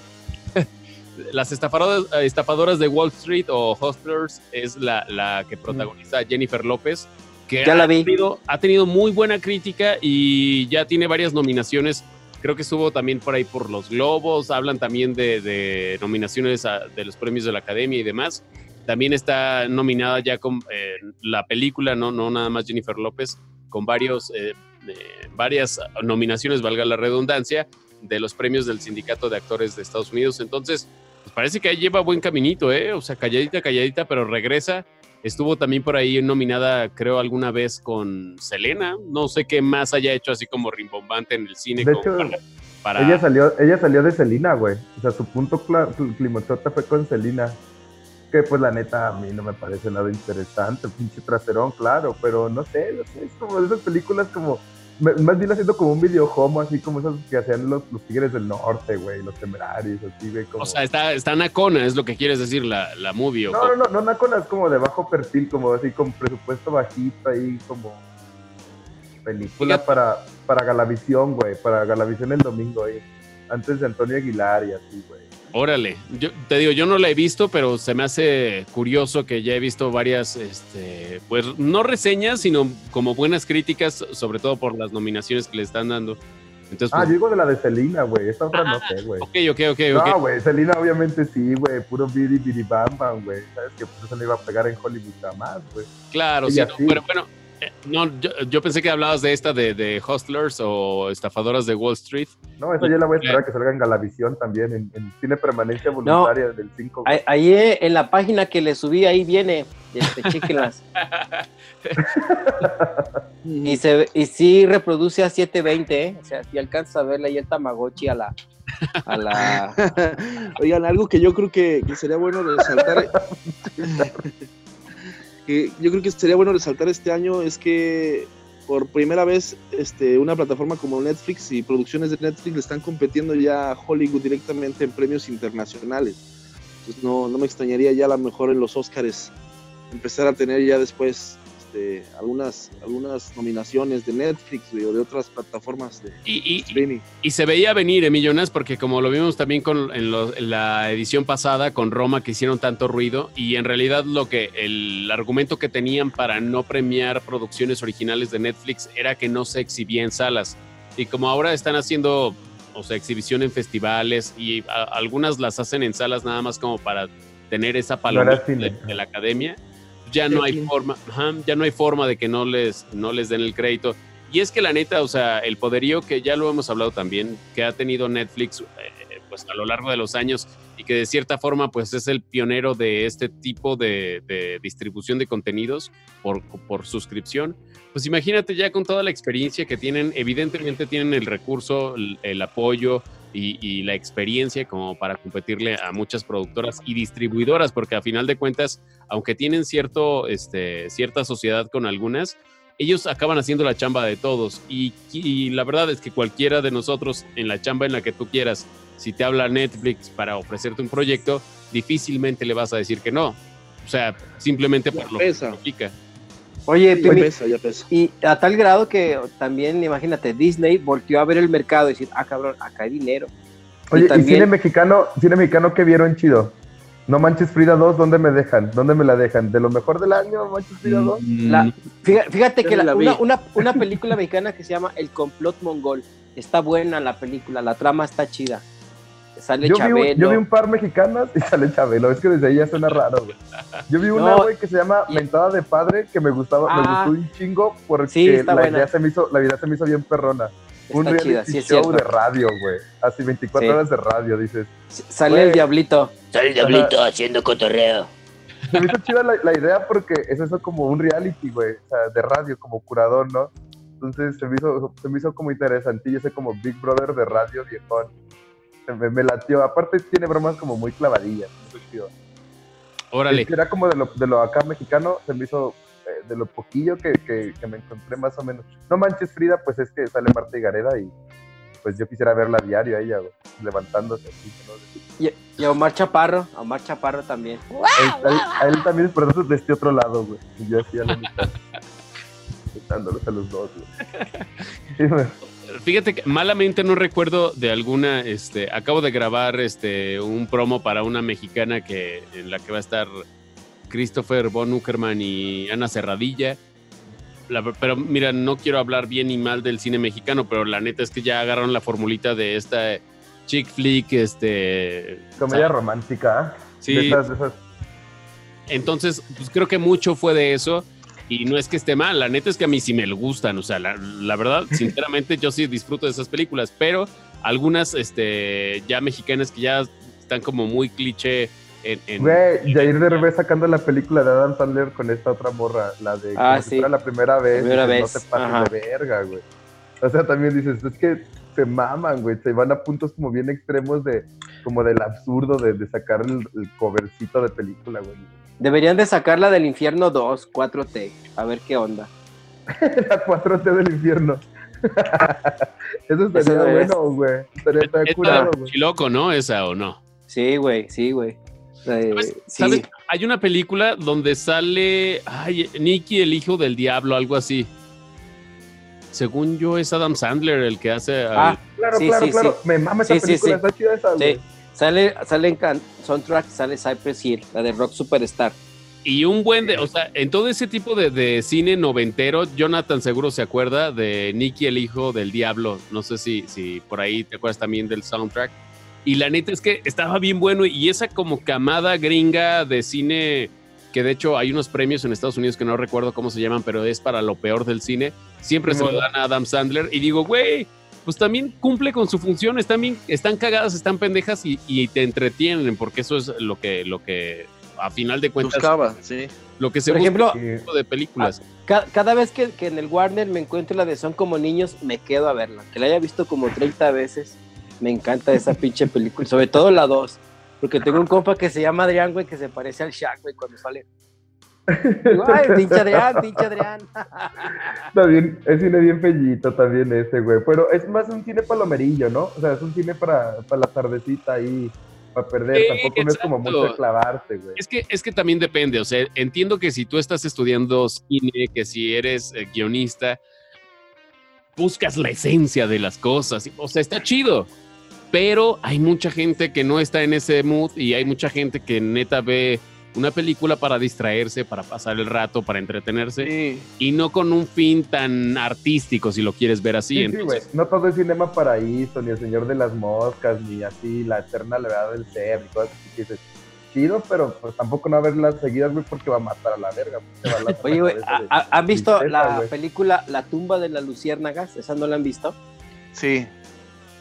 las estafadoras, eh, estafadoras de Wall Street o Hustlers es la, la que protagoniza Jennifer López. Que Ya la ha vi. Tenido, ha tenido muy buena crítica y ya tiene varias nominaciones. Creo que estuvo también por ahí por los Globos. Hablan también de, nominaciones a- de los premios de la Academia y demás. También está nominada ya con eh, la película, no, no nada más Jennifer López, con varios, eh, eh, varias nominaciones, valga la redundancia, de los premios del Sindicato de Actores de Estados Unidos. Entonces, pues parece que ahí lleva buen caminito, ¿eh? O sea, calladita, calladita, pero regresa. Estuvo también por ahí nominada, creo, alguna vez con Selena. No sé qué más haya hecho así como rimbombante en el cine. De hecho, para, para- Ella salió, ella salió de Selena, güey. O sea, su punto cla- cl- climochota fue con Selena. Que pues la neta a mí no me parece nada interesante, pinche traserón, claro, pero no sé, no sé, es como de esas películas como, más bien haciendo como un video homo, así como esas que hacían los, los Tigres del Norte, güey, los temerarios, así, güey, como... O sea, está, está nacona, es lo que quieres decir, la, la movie. o no, no, no, no, Nacona es como de bajo perfil, como así, con presupuesto bajito ahí, como película para, para Galavisión, güey, para Galavisión el domingo ahí, antes de Antonio Aguilar y así, güey. Órale, yo te digo, yo no la he visto, pero se me hace curioso que ya he visto varias, este, pues no reseñas, sino como buenas críticas, sobre todo por las nominaciones que le están dando. Entonces, Ah, pues, yo digo de la de Selena, güey. Esta otra no sé, güey. ok, ok, ok. No, güey, Selena obviamente sí, güey. Puro biri biri bam bam, güey. Sabes que por eso no iba a pegar en Hollywood jamás, güey. Claro, sí, no, pero bueno, no, yo, yo pensé que hablabas de esta de, de Hustlers o estafadoras de Wall Street. No, esa ya la voy a esperar a que salga en Galavisión también, en, en cine permanencia voluntaria del 5. Ahí, eh, en la página que le subí, ahí viene. Este, chéquenlas. Y, se, ve- y sí reproduce a 720, ¿eh? O sea, si alcanzas a verle ahí el Tamagotchi a la. A la... Oigan, algo que yo creo que, que sería bueno resaltar. Que yo creo que sería bueno resaltar este año es que por primera vez este, una plataforma como Netflix y producciones de Netflix le están compitiendo ya a Hollywood directamente en premios internacionales. Entonces no, no me extrañaría ya a lo mejor en los Oscars empezar a tener ya después este, algunas, algunas nominaciones de Netflix güey, o de otras plataformas de Y, y- streaming. y se veía venir, Emillonas, porque como lo vimos también con, en, lo- en la edición pasada con Roma, que hicieron tanto ruido, y en realidad lo que el argumento que tenían para no premiar producciones originales de Netflix era que no se exhibía en salas. Y como ahora están haciendo, o sea, exhibición en festivales y a- algunas las hacen en salas nada más como para tener esa palomita era cine. de, de la academia, ya no hay forma, ajá, ya no hay forma de que no les, no les den el crédito. Y es que la neta, o sea, el poderío que ya lo hemos hablado también, que ha tenido Netflix eh, pues a lo largo de los años y que de cierta forma pues es el pionero de este tipo de, de distribución de contenidos por, por suscripción. Pues imagínate ya con toda la experiencia que tienen, evidentemente tienen el recurso, el, el apoyo y, y la experiencia como para competirle a muchas productoras y distribuidoras, porque a final de cuentas, aunque tienen cierto, este, cierta sociedad con algunas, ellos acaban haciendo la chamba de todos. Y, y la verdad es que cualquiera de nosotros en la chamba en la que tú quieras, si te habla Netflix para ofrecerte un proyecto, difícilmente le vas a decir que no. O sea, simplemente por lo que significa. Oye, Ya pesa, ya pesa. y a tal grado que también, imagínate, Disney volteó a ver el mercado y decir, ah, cabrón, acá hay dinero. Oye, y, también- cine mexicano, cine mexicano que vieron chido. No manches Frida 2, ¿dónde me dejan? ¿Dónde me la dejan? ¿De lo mejor del año, manches Frida 2? La- Mm, Fíjate, que la- la vi. una, una, una película mexicana que se llama El complot mongol. Está buena la película, la trama está chida. Sale Yo vi, un, Chabelo. yo vi un par mexicanas y sale Chabelo. Es que desde ahí ya suena raro, güey. Yo vi una, No, güey, que se llama y- Mentada de Padre, que me gustaba, me Ah. gustó un chingo porque Sí, está la buena. idea se me hizo, la idea se me hizo bien perrona. un reality chida, sí es show cierto. de radio, güey. Así 24 Sí. horas de radio, dices. Sale el diablito. Sale el diablito haciendo cotorreo. Se me hizo chida la, la idea porque es eso como un reality, güey. O sea, de radio, como curador, ¿no? Entonces se me hizo, se me hizo como interesantillo ese como Big Brother de radio viejón. Me, me latió. Aparte tiene bromas como muy clavadillas. muy chido. Órale. Era como de lo, de lo acá mexicano, se me hizo eh, de lo poquillo que, que, que me encontré más o menos. No manches Frida, pues es que sale Marta y Gareda y pues yo quisiera verla a diario a ella, levantándose así. ¿no? Y, y a Omar Chaparro, a Omar Chaparro también. A él, a él también, pero eso de este otro lado, güey. Y yo así a la mitad. Dándolos a los dos, güey. Fíjate que malamente no recuerdo de alguna, este, acabo de grabar este un promo para una mexicana que en la que va a estar Christopher Von Uckerman y Ana Serradilla. La- pero mira, no quiero hablar bien ni mal del cine mexicano, pero la neta es que ya agarraron la formulita de esta chick flick, este, Comedia romántica. ¿eh? sí, De esas, de esas. entonces, pues creo que mucho fue de eso. Y no es que esté mal, la neta es que a mí sí me gustan. O sea, la, la verdad, sinceramente, yo sí disfruto de esas películas, pero algunas este, ya mexicanas que ya están como muy cliché en. en- Güey, Jair Derbez sacando la película de Adam Sandler con esta otra morra, la de Ah, como si sí. fuera la primera vez. Primera vez, No te pases de verga, güey. O sea, también dices, es que se maman, güey, se van a puntos como bien extremos de, como del absurdo de, de sacar el, el covercito de película, güey. Deberían de sacarla del infierno 2, 4T. A ver qué onda. La 4T del infierno. Eso estaría Eso es. bueno, güey. Estaría, estaría es curado, güey. loco, ¿no? Esa o no. Sí, güey, sí, güey. Eh, ¿Sabes? sí. ¿Sabes? Hay una película donde sale ay, Nicky, el hijo del diablo, algo así. Según yo, es Adam Sandler el que hace. al- Ah, Claro, Sí, claro, sí, claro. sí. Me mama esa película, sí. está chida esa, güey. Sale, sale en can- soundtrack, sale Cypress Hill, la de Rock Superstar. Y un buen de, o sea, en todo ese tipo de, de cine noventero, Jonathan seguro se acuerda de Nicky el hijo del diablo. No sé si, si por ahí te acuerdas también del soundtrack. Y la neta es que estaba bien bueno y esa como camada gringa de cine, que de hecho hay unos premios en Estados Unidos que no recuerdo cómo se llaman, pero es para lo peor del cine. Siempre se lo dan a Adam Sandler y digo, güey, pues también cumple con su función, están bien, están cagadas, están pendejas y, y te entretienen, porque eso es lo que, lo que a final de cuentas Buscaba, sí. lo que se Por ejemplo, este tipo de películas. ca- cada vez que, que en el Warner me encuentro la de Son como niños, me quedo a verla. Que la haya visto como 30 veces. Me encanta esa pinche película, sobre todo la 2. Porque tengo un compa que se llama Adrián, güey, que se parece al Shaq, güey, cuando sale. Ay, pinche Adrián, pinche Adrián. Está bien, es cine bien fellito también ese, güey. Pero es más un cine palomerillo, ¿no? O sea, es un cine para, para la tardecita ahí. para perder, Sí, tampoco no es como mucho clavarse, güey. Es que, es que también depende, o sea, entiendo que si tú estás estudiando cine, que si eres eh, guionista, buscas la esencia de las cosas, o sea, está chido, pero hay mucha gente que no está en ese mood y hay mucha gente que neta ve una película para distraerse, para pasar el rato, para entretenerse Sí. y no con un fin tan artístico, si lo quieres ver así. Sí, sí, güey. entonces, No todo es Cinema Paraíso, ni El Señor de las Moscas, ni así, La Eterna Levedad del Ser, y cosas así que dices, chido, pero pues tampoco no verlas seguidas, güey, porque va a matar a la verga. pues, va a Oye, güey, de- ¿ha- ¿han visto la película La tumba de las luciérnagas? ¿Esa no la han visto? Sí,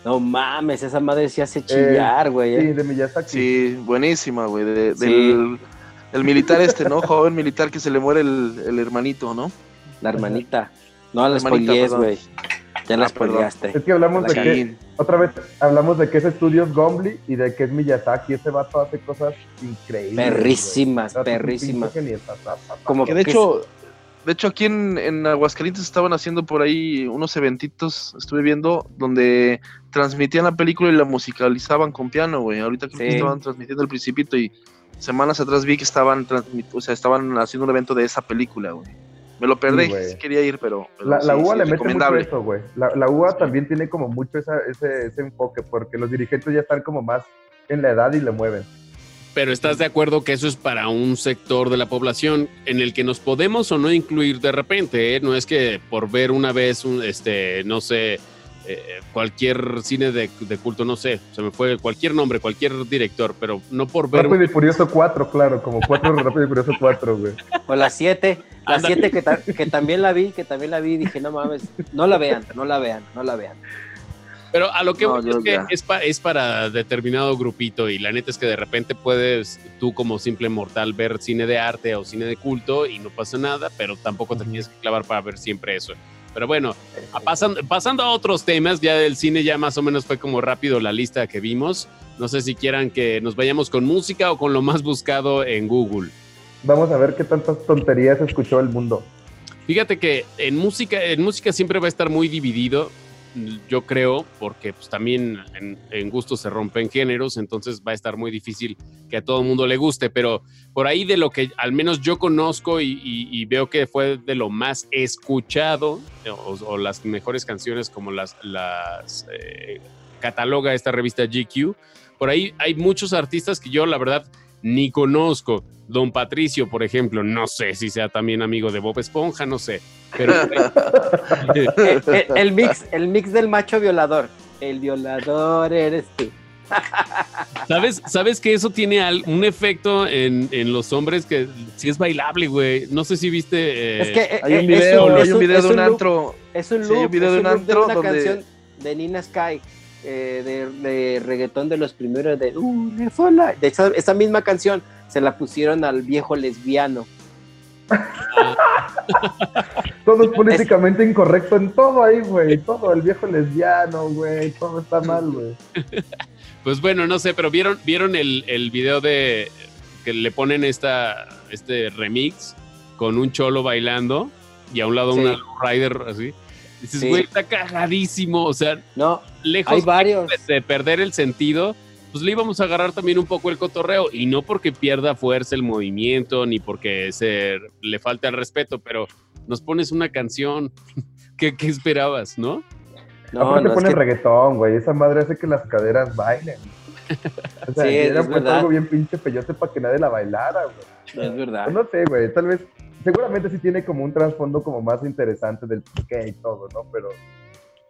No mames, esa madre sí hace chillar, güey. Sí, eh. de Miyazaki. sí, buenísima, güey. de- Sí. Del el militar este, ¿no? Joven militar que se le muere el, el hermanito, ¿no? La hermanita. No la spoilees, güey. Ya la Ah, spoileaste. Es que hablamos de que, otra vez, hablamos de que es Estudios Gombly y de que es Miyazaki. Ese vato hace cosas increíbles. Perrísimas, perrísimas. Como Que de que hecho, de hecho aquí en, en Aguascalientes estaban haciendo por ahí unos eventitos, estuve viendo, donde transmitían la película y la musicalizaban con piano, güey. Ahorita creo que Sí. estaban transmitiendo el principito y semanas atrás vi que estaban o sea, estaban haciendo un evento de esa película, güey. Me lo perdí, Sí, quería ir, pero, pero La, la UA sí, le mete mucho recomendable. eso, güey. La, la UA Sí. también tiene como mucho esa- ese, ese enfoque, porque los dirigentes ya están como más en la edad y le mueven. pero estás de acuerdo que eso es para un sector de la población en el que nos podemos o no incluir de repente, ¿eh? No es que por ver una vez un, este, no sé, eh, cualquier cine de, de culto, no sé, se me fue cualquier nombre, cualquier director, pero no por ver... Rápido y Furioso 4, claro, como 4 Rápido y Furioso 4, güey. O la 7, la Ándale. 7 que, ta- que también la vi, que también la vi, dije, no mames, no la vean, no la vean, no la vean. Pero a lo que No, voy es que ya. es, pa- es para determinado grupito y la neta es que de repente puedes tú como simple mortal ver cine de arte o cine de culto y no pasa nada, pero tampoco te tienes que clavar para ver siempre eso. Pero bueno, a- pasando, pasando a otros temas, ya del cine ya más o menos fue como rápido la lista que vimos. No sé si quieran que nos vayamos con música o con lo más buscado en Google. Vamos a ver qué tantas tonterías escuchó el mundo. Fíjate que en música, en música siempre va a estar muy dividido, yo creo, porque pues, también en, en gusto se rompen géneros, entonces va a estar muy difícil que a todo el mundo le guste, pero por ahí de lo que al menos yo conozco y, veo que fue de lo más escuchado, o, las mejores canciones como las, eh, cataloga esta revista GQ, por ahí hay muchos artistas que yo la verdad ni conozco. Don Patricio, por ejemplo, no sé si sea también amigo de Bob Esponja, no sé. Pero eh, el, mix, el mix del macho violador. El violador eres tú. ¿Sabes, sabes que eso tiene un efecto en, en los hombres que sí es bailable, güey. No sé si viste. eh, es que eh, Hay un eh, video, es un, hay un video es de un loop, antro. Es un Sí, hay un loop, video es de un un loop de antro una donde- canción de Nina Sky, eh, de, de reggaetón de los primeros de "Uh, sola". De esa, esa misma canción se la pusieron al viejo lesbiano. Todo es políticamente incorrecto en todo ahí, güey. Todo, el viejo lesbiano, güey. Todo está mal, güey. Pues bueno, no sé, pero vieron, vieron el, el video de que le ponen esta, este remix con un cholo bailando y a un lado Sí. una rider así. Dices, Sí. güey, está cagadísimo. O sea, No, lejos hay varios. de perder el sentido, pues le íbamos a agarrar también un poco el cotorreo. Y no porque pierda fuerza el movimiento, ni porque se, le falte al respeto, pero nos pones una canción. ¿Qué, qué esperabas, no? No, Aparte no, es pone que- reggaetón, güey. Esa madre hace que las caderas bailen. O sea, Sí, era es pues algo bien pinche peyote para que nadie la bailara, güey. es verdad. Pues no sé, güey. Tal vez, seguramente sí tiene como un trasfondo como más interesante del por qué y todo, ¿no? Pero,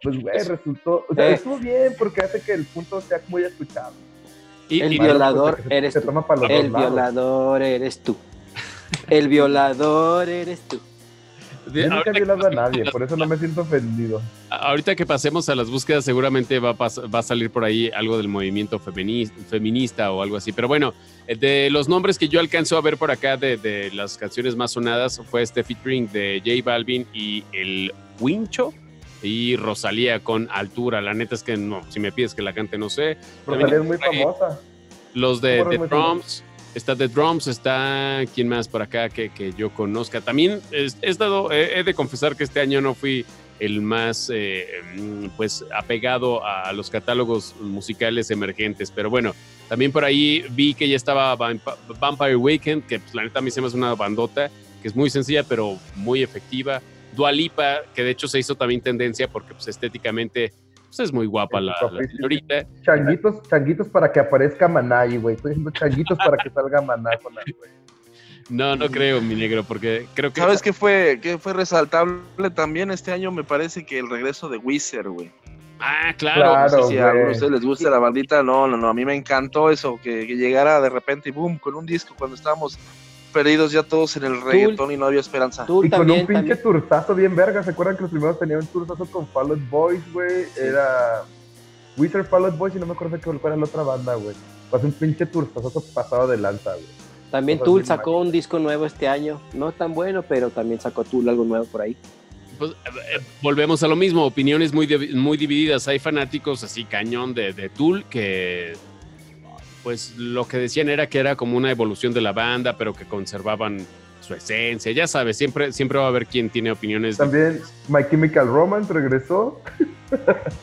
pues, güey, resultó. O sea, Eh. estuvo bien porque hace que el punto sea muy escuchado. Y, El y- violador se- eres se tú. El lados. violador eres tú. El violador eres tú. Yo nunca violado a nadie, por eso no me siento ofendido. ahorita que pasemos a las búsquedas, seguramente va a, va a salir por ahí algo del movimiento femini- feminista o algo así. Pero bueno, eh, de los nombres que yo alcanzo a ver por acá de, de las canciones más sonadas fue este featuring de J Balvin y el Wincho y Rosalía con altura. La neta es que no, si me pides que la cante, no sé. Rosalía es muy famosa. Los de The Drums. Está The Drums, está quién más por acá que, que yo conozca. También he estado, he, de confesar que este año no fui el más eh, mm, pues apegado a los catálogos musicales emergentes, pero bueno, También por ahí vi que ya estaba Vamp- Vampire Weekend, que pues, la neta a mí se me hace una bandota, que es muy sencilla pero muy efectiva. Dua Lipa, que de hecho se hizo también tendencia porque pues, estéticamente pues, es muy guapa la, señorita. Changuitos, changuitos para que aparezca Manay, güey. Estoy diciendo changuitos para que salga Maná con la, güey. No, no creo, mi negro, porque creo que... ¿Sabes qué fue, qué fue resaltable también este año? Me parece que el regreso de Wizard, güey. Ah, claro. Claro. No sé si a ustedes les gusta la bandita. No, no, no. A mí me encantó eso, que, que llegara de repente y boom, con un disco cuando estábamos perdidos ya todos en el reggaetón y no había esperanza. Tú Y con un pinche también. turzazo bien verga. ¿Se acuerdan que los primeros tenían un turzazo con Fall Out Boys, güey? Era Wizard Fall Out Boys y no me acuerdo qué cuál era la otra banda, güey. Pues un pinche turzazo pasado de lanza, güey. También Cosas Tool bien sacó un disco nuevo este año. No tan bueno, pero también sacó Tool algo nuevo por ahí. Pues, eh, eh, volvemos a lo mismo, opiniones muy, muy divididas. Hay fanáticos así cañón de, de Tool que pues lo que decían era que era como una evolución de la banda, pero que conservaban su esencia. Ya sabes, siempre, siempre va a haber quien tiene opiniones de También My Chemical Romance regresó.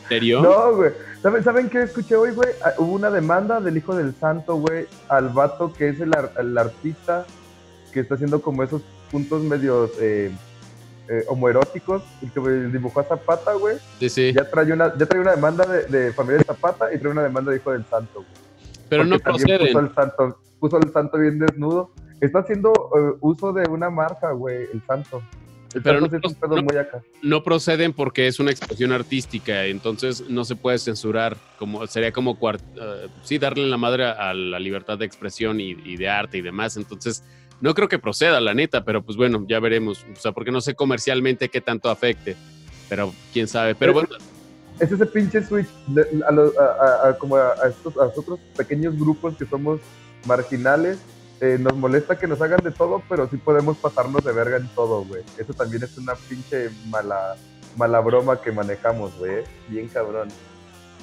serio. No, güey. ¿Saben, ¿Saben qué escuché hoy, güey? Ah, Hubo una demanda del hijo del santo, güey, al vato que es el, ar- el artista que está haciendo como esos puntos medios eh, eh, homoeróticos, el que dibujó a Zapata, güey. Sí, sí. Ya trae una, ya trae una demanda de, de familia de Zapata y trae una demanda de hijo del santo, güey. Pero no proceden. Puso al santo, puso al santo bien desnudo. Está haciendo eh, uso de una marca, güey, el santo. El Pero santo no- no- muy acá. no proceden porque es una expresión artística, entonces no se puede censurar, como sería como eh, sí darle la madre a la libertad de expresión y, y de arte y demás, entonces no creo que proceda, la neta, pero pues bueno, ya veremos, o sea, porque no sé comercialmente qué tanto afecte, pero quién sabe, pero bueno, es ese pinche switch a, los- a- a- como a, estos, a nosotros pequeños grupos que somos marginales. eh, nos molesta que nos hagan de todo, pero sí podemos pasarnos de verga en todo, güey. Eso también es una pinche mala, mala broma que manejamos, güey. ¿eh? Bien cabrón.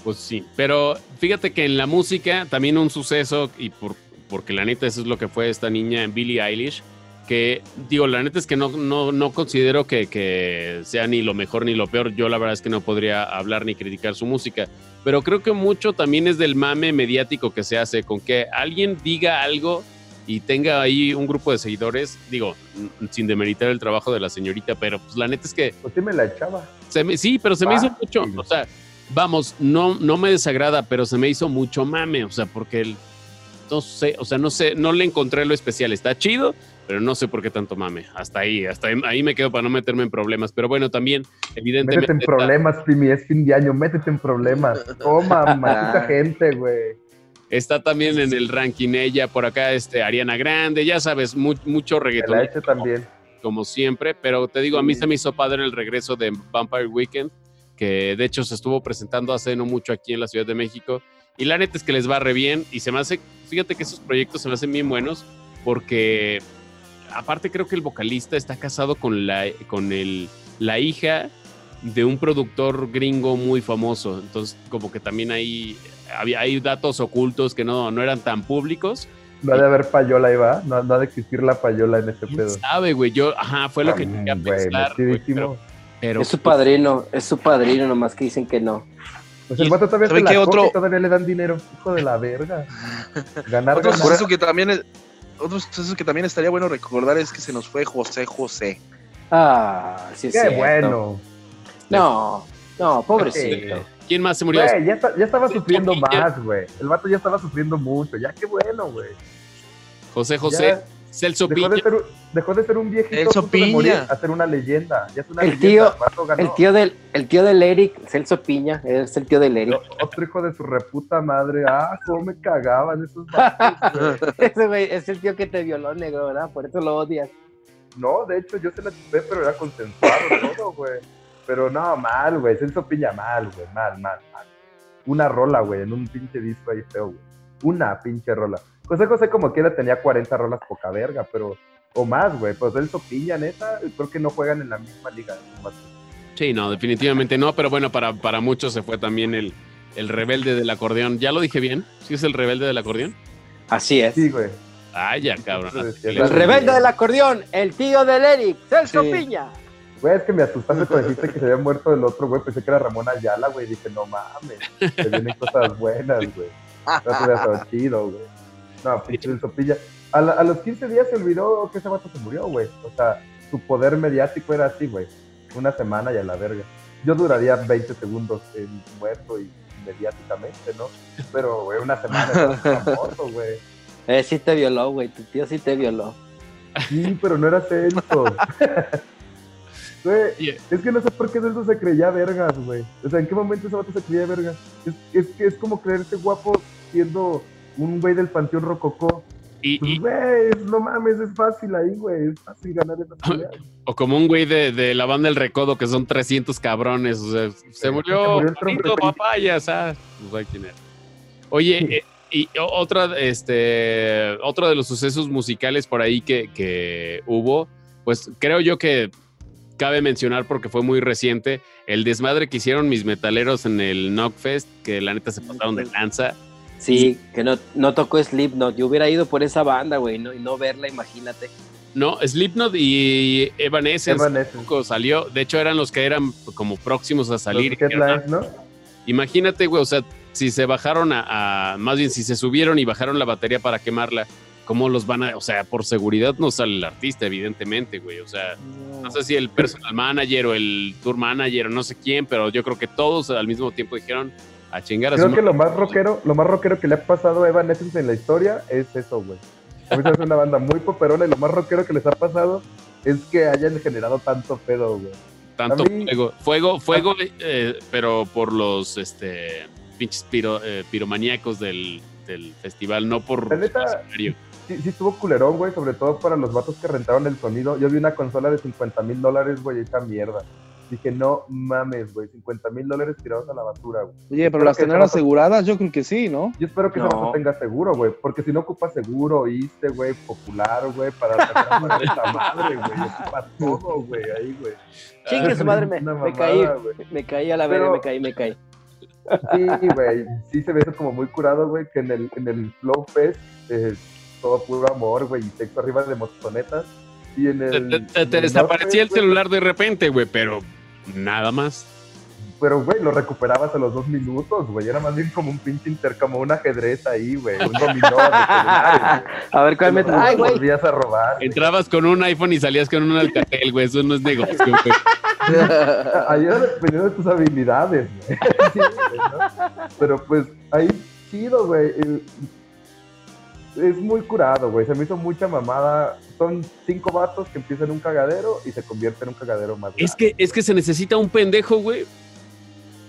pues sí, pero fíjate que en la música también un suceso, y por, porque la neta eso es lo que fue esta niña Billie Eilish, que digo, la neta es que no, no, no considero que, que sea ni lo mejor ni lo peor. Yo la verdad es que no podría hablar ni criticar su música. Pero creo que mucho también es del mame mediático que se hace, con que alguien diga algo y tenga ahí un grupo de seguidores, digo, sin demeritar el trabajo de la señorita, pero pues la neta es que Pues sí me la echaba. se me- sí, pero se me hizo mucho, o sea, vamos, no, no me desagrada, pero se me hizo mucho mame, o sea, porque el, no sé, o sea, no sé, no le encontré lo especial, está chido, pero no sé por qué tanto mame, hasta ahí, hasta ahí, ahí me quedo para no meterme en problemas, pero bueno, también, evidentemente, Métete en problemas, Pimi, es fin de año, métete en problemas. Toma, maldita gente, güey. está también en el ranking ella, por acá, este, Ariana Grande, ya sabes, mu- mucho reggaetón. la también. como siempre, pero te digo, a mí se me hizo padre el regreso de Vampire Weekend, que de hecho se estuvo presentando hace no mucho aquí en la Ciudad de México, y la neta es que les va re bien, y se me hace, fíjate que esos proyectos se me hacen bien buenos, porque aparte creo que el vocalista está casado con la, con el, la hija de un productor gringo muy famoso, entonces como que también hay, había, hay datos ocultos que no, no eran tan públicos, No ha de haber payola ahí, va. No, no ha de existir la payola en este ¿Quién pedo. sabe, güey? Yo, ajá, fue lo que llegué a pensar, güey, metidísimo. pero, pero es su padrino, es su padrino, nomás que dicen que no. Pues el vato todavía todavía le dan dinero. Hijo de la verga. Ganar, Otro ganar. suceso que también es- otro suceso que también estaría bueno recordar es que se nos fue José José. Ah, sí es Qué cierto. bueno. No, no, pobrecito. Sí. ¿quién más se murió? Güey, ya, está- ya estaba sufriendo más, güey. El vato ya estaba sufriendo mucho. Ya qué bueno, güey. José José, Ya Celso Dejó Piña. de, ser, un- dejó de ser un viejito El a punto de morir a ser una leyenda. Ya es una El leyenda. tío-. El tío del, el tío del Eric, Celso Piña, es el tío del Eric. Otro hijo de su reputa madre. Ah, cómo me cagaban esos vatos. Ese güey es el tío que te violó, negro, ¿verdad? Por eso lo odias. No, de hecho, yo se la chupé, pero era consensuado todo, güey. Pero no, mal, güey. Celso Piña, mal, güey. Mal, mal, mal. Una rola, güey, en un pinche disco ahí feo, güey. Una pinche rola. José José como quiera tenía 40 rolas poca verga, pero... O más, güey. Pues Celso Piña, neta, creo que no juegan en la misma liga. Sí, no, definitivamente no, pero bueno, para, para muchos se fue también el, el rebelde del acordeón. ¿Ya lo dije bien? ¿Sí es el rebelde del acordeón? Así es. Sí, güey. Ya, cabrón. El rebelde del acordeón, el tío del Eric, Celso Sí. Piña. Güey, es que me asustaste cuando dijiste que se había muerto el otro, güey. Pensé que era Ramón Ayala, güey. Dije, no mames. Se vienen cosas buenas, güey. No hubiera estado chido, güey. No, pinche el sopilla. A, la- a los 15 días se olvidó que ese vato se murió, güey. O sea, su poder mediático era así, güey. Una semana y a la verga. Yo duraría 20 segundos en muerto y mediáticamente, ¿no? Pero, güey, una semana era famoso, güey. Eh, sí te violó, güey. Tu tío sí te violó. Sí, pero no era Celso. Güey, Oye, es que no sé por qué Celso se creía vergas, güey. O sea, ¿en qué momento ese vato se creía vergas? Es, es que es como creerse guapo siendo un güey del panteón rococó. y, Pues, y- güey, no mames, es fácil ahí, güey. Es fácil ganar esa pelea. o como un güey de, de la banda El Recodo, que son 300 cabrones. O sea, se murió, se murió Papayas, ah, pues hay quién era. Oye, eh, y otra, este, otro de los sucesos musicales por ahí que, que hubo, pues creo yo que cabe mencionar porque fue muy reciente, el desmadre que hicieron mis metaleros en el Knockfest, que la neta se pasaron de lanza. Sí, que no, no tocó Slipknot. Yo hubiera ido por esa banda, güey, no, y no verla, imagínate. No, Slipknot y Evanescence Evanescence. salió. De hecho, eran los que eran como próximos a salir. Los headlines, ¿no? Imagínate, güey, o sea, si se bajaron a, a- más bien si se subieron y bajaron la batería para quemarla, ¿cómo los van a, o sea, por seguridad no sale el artista, evidentemente, güey, o sea, no sé si el personal manager o el tour manager o no sé quién, pero yo creo que todos al mismo tiempo dijeron a chingar a Creo su que lo más rockero, lo más rockero que le ha pasado a Evanescence en la historia es eso, güey. A hace una banda muy poperona y lo más rockero que les ha pasado es que hayan generado tanto pedo, güey. tanto a mí- fuego, fuego, fuego, eh, pero por los, este, pinches piro, eh, piromaníacos del, del festival, no por La neta, el escenario. Sí, sí estuvo culerón, güey, sobre todo para los vatos que rentaron el sonido. Yo vi una consola de 50 mil dólares, güey, esa mierda. Dije, no mames, güey, 50 mil dólares tirados a la basura, güey. Oye, pero las tener aseguradas, yo creo que sí, ¿no? Yo espero que No. tenga seguro, güey, porque si no ocupa seguro, oíste, güey, popular, güey, para sacar esta madre, güey. Ocupa todo, güey, ahí, güey. Chingue su madre, me, Una me mamada, caí. güey. Me caí a la verga, me caí, me caí. Sí, güey, sí se ve eso como muy curado, güey, que en el, en el Flow Fest, eh, todo puro amor, güey, y sexo arriba de motonetas. Y en Te, el. te- te- en el desaparecía el celular de repente, güey, pero nada más. Pero, güey, lo recuperabas a los dos minutos, güey. Era más bien como un pinche inter, como un ajedrez ahí, güey. Un dominó. A ver cuál me güey. volvías a robar. güey. Entrabas con un iPhone y salías con un Alcatel, güey. Eso no es negocio, güey. Ahí era dependiendo de tus habilidades, güey. Sí, güey, ¿no? Pero pues ahí chido, güey. El- Es muy curado, güey. Se me hizo mucha mamada. Son cinco vatos que empiezan un cagadero y se convierten en un cagadero más Es grande. que, es que se necesita un pendejo, güey.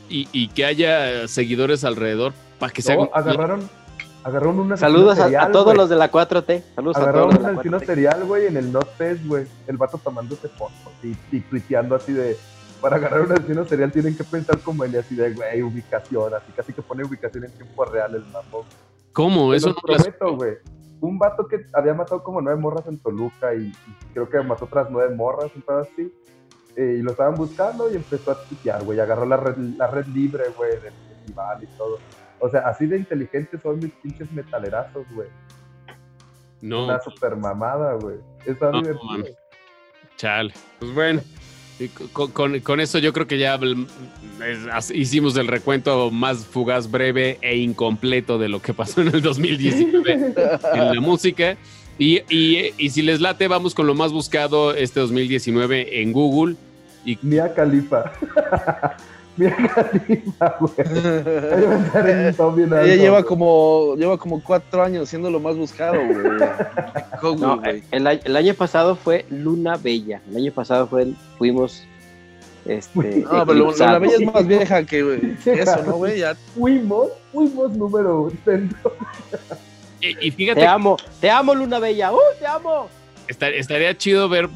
Y, y que haya seguidores alrededor para que se haga. No, agarraron, agarraron una Saludos a, serial, a todos los de la 4T. Saludos a todos Agarraron los de un la asesino 4T. serial, güey, en el Not Fest, güey. El vato tomándose fotos y, y tuiteando así de. Para agarrar un asesino serial tienen que pensar como él, así de, güey, ubicación, así casi que pone ubicación en tiempo real el mamón. ¿Cómo? Te Eso no prometo, güey. Un vato que había matado como nueve morras en Toluca y, y creo que mató otras nueve morras, un pedo así. Eh, y lo estaban buscando y empezó a tuitear, güey. Agarró la red, la red libre, güey, del festival y todo. O sea, así de inteligentes son mis pinches metalerazos, güey. No, Una super mamada, güey. Está No, divertido. man. chale. Pues bueno. Y Con, con- con eso yo creo que ya hicimos el recuento más fugaz, breve e incompleto de lo que pasó en el 2019 en la música. Y, y- y si les late, vamos con lo más buscado este 2019 en Google. Y Mia Califa. Mia Califa, güey. Ella lleva como, lleva como cuatro años siendo lo más buscado, güey. No, güey. el, año- el año pasado fue Luna Bella. El año pasado fue, fuimos. Este, No, pero eclipsados. bella es más vieja que, güey, que eso, ¿no, güey? Ya Fuimos, fuimos número centro. y- y fíjate Te amo, te amo, Luna Bella. ¡Uh, te amo! Estar- estaría chido ver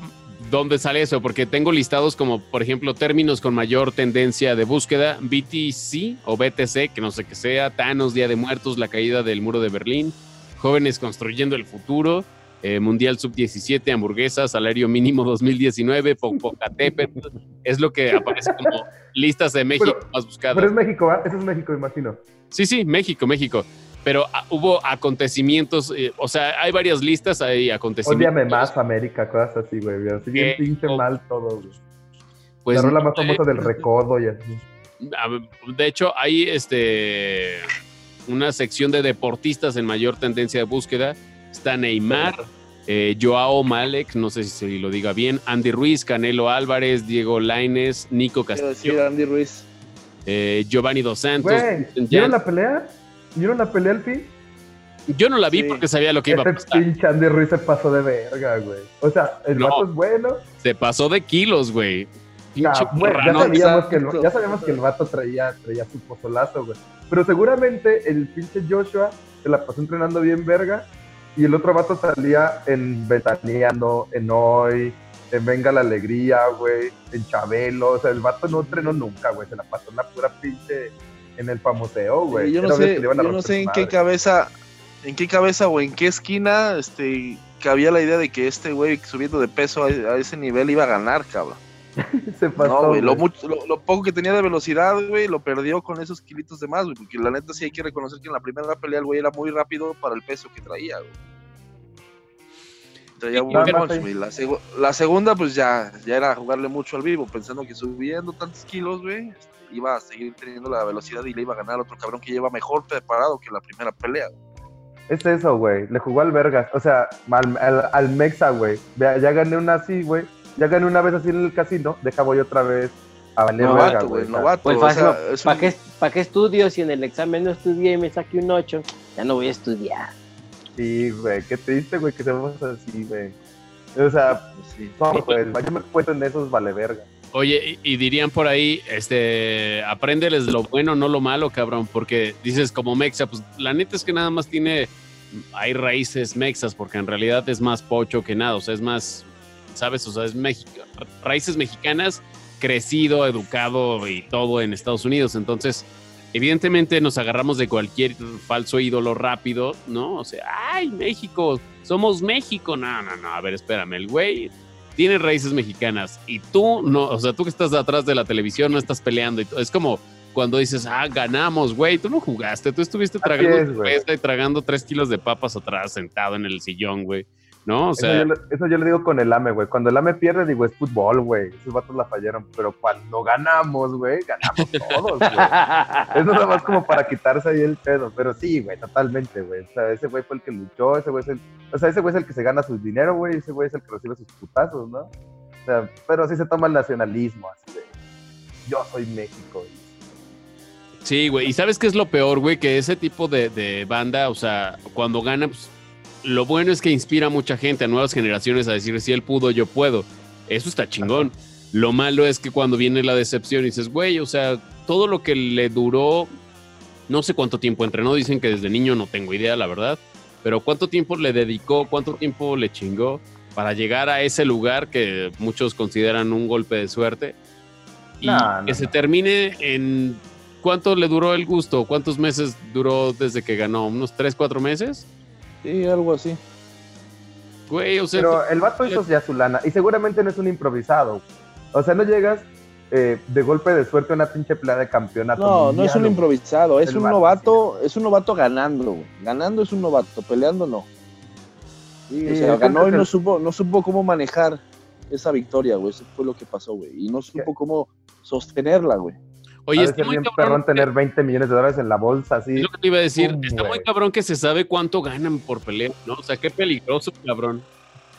dónde sale eso, porque tengo listados como, por ejemplo, términos con mayor tendencia de búsqueda, BTC o BTC, que no sé qué sea, Thanos, Día de Muertos, la caída del muro de Berlín, jóvenes construyendo el futuro, eh, Mundial Sub-17, hamburguesa, salario mínimo 2019, Popocatépetl, es lo que aparece como listas de México Pero- más buscadas. Pero es México, ¿va? Eso es México, imagino. Sí, sí, México, México. Pero ah, hubo acontecimientos, eh, o sea, hay varias listas, hay acontecimientos. Odiame más, América, cosas así, güey. Así bien Eh, pinche oh. mal todo, güey. Pues, la rola más eh, famosa del recodo y así. a ver, De hecho, hay este. una sección de deportistas en mayor tendencia de búsqueda. Está Neymar, eh, Joao Malek, no sé si lo diga bien, Andy Ruiz, Canelo Álvarez, Diego Laines, Nico Quiero decir Castillo, Andy Ruiz. eh, Giovanni Dos Santos. Güey, Vincent ¿vieron la pelea? ¿Vieron la pelea al fin? Yo no la vi Sí. porque sabía lo que iba a pasar. pinche Andy Ruiz se pasó de verga, güey. O sea, el No. vato es bueno. Se pasó de kilos, güey. Pinche Ah, bueno, ya, sabíamos que el, ya sabíamos que el vato traía, traía su pozolazo, güey. Pero seguramente el pinche Joshua se la pasó entrenando bien verga. Y el otro vato salía en Ventaneando, en Hoy, en Venga la Alegría, güey, en Chabelo. O sea, el vato no entrenó nunca, güey. Se la pasó en la pura pinche en el famoseo, güey. Sí, yo no Era sé, yo no sé en qué cabeza, en qué cabeza o en qué esquina, este, cabía la idea de que este güey subiendo de peso a, a ese nivel iba a ganar, cabrón. Se pasó, No, güey, lo, güey. mucho- lo, lo poco que tenía de velocidad, güey, lo perdió con esos kilitos de más, güey, porque la neta sí hay que reconocer que en la primera pelea el güey era muy rápido para el peso que traía, güey. Traía Sí, un punch, güey. La, la segunda, pues ya, ya era jugarle mucho al vivo, pensando que subiendo tantos kilos, güey, este, iba a seguir teniendo la velocidad y le iba a ganar a otro cabrón que lleva mejor preparado que la primera pelea. Es eso, güey. Le jugó al Vergas. O sea, al, al, al Mexa, güey. Ya gané una así, güey. Ya gané una vez así en el casino. Deja voy otra vez a valer verga, Novato, güey. novato. Pues o fácil, sea, es ¿para un- qué, pa' qué estudio si en el examen no estudié y me saqué un 8? Ya no voy a estudiar. Sí, güey. Qué triste, güey, que seamos así, güey. O sea, sí. no, güey. Yo me puesto en esos vale verga. Oye, y, dirían por ahí, este, apréndeles lo bueno, no lo malo, cabrón, porque dices como mexa, pues la neta es que nada más tiene, hay raíces mexas, porque en realidad es más pocho que nada, o sea, es más, ¿sabes? O sea, es México, raíces mexicanas, crecido, educado y todo en Estados Unidos, entonces, evidentemente nos agarramos de cualquier falso ídolo rápido, ¿no? O sea, ay, México, somos México, no, no, no, a ver, espérame, el güey tiene raíces mexicanas y tú no, o sea, tú que estás atrás de la televisión no estás peleando y. Es como cuando dices, ah, ganamos, güey, tú no jugaste, tú estuviste Así tragando es, y tragando tres kilos de papas atrás sentado en el sillón, güey, ¿no? O Eso, sea, yo, eso yo le digo con el AME, güey. Cuando el AME pierde, digo, es fútbol, güey. Esos vatos la fallaron. Pero cuando ganamos, güey, ganamos todos, güey. Eso nada más como para quitarse ahí el pedo. Pero sí, güey, totalmente, güey. O sea, ese güey fue el que luchó, ese güey es el... O sea, ese güey es el que se gana su dinero, güey. Ese güey es el que recibe sus putazos, ¿no? O sea, pero sí se toma el nacionalismo, así de... Yo soy México. sí, güey. ¿Y sabes qué es lo peor, güey? Que ese tipo de, de banda, o sea, cuando gana, pues, lo bueno es que inspira a mucha gente, a nuevas generaciones a decir, si él pudo, yo puedo. Eso está chingón. Lo malo es que cuando viene la decepción y dices, güey, o sea, todo lo que le duró, no sé cuánto tiempo entrenó, dicen que desde niño no tengo idea, la verdad, pero cuánto tiempo le dedicó, cuánto tiempo le chingó para llegar a ese lugar que muchos consideran un golpe de suerte y No, no, que se termine en cuánto le duró el gusto, cuántos meses duró desde que ganó, unos 3, 4 meses. Sí, algo así. Güey, o sea, Pero el vato hizo ya su lana. Y seguramente no es un improvisado. O sea, no llegas eh, de golpe de suerte a una pinche pelea de campeonato. No, no es un mundial, improvisado, es un vato, novato, es un novato ganando. Ganando es un novato, peleando no. Sí, o sea, ganó y no supo, no supo cómo manejar esa victoria, güey. Eso fue lo que pasó, güey. Y no supo cómo sostenerla, güey. Oye, está muy cabrón perrón tener 20 millones de dólares en la bolsa, así. Es lo que te iba a decir. Está muy cabrón que se sabe cuánto ganan por pelea, ¿no? O sea, qué peligroso, cabrón.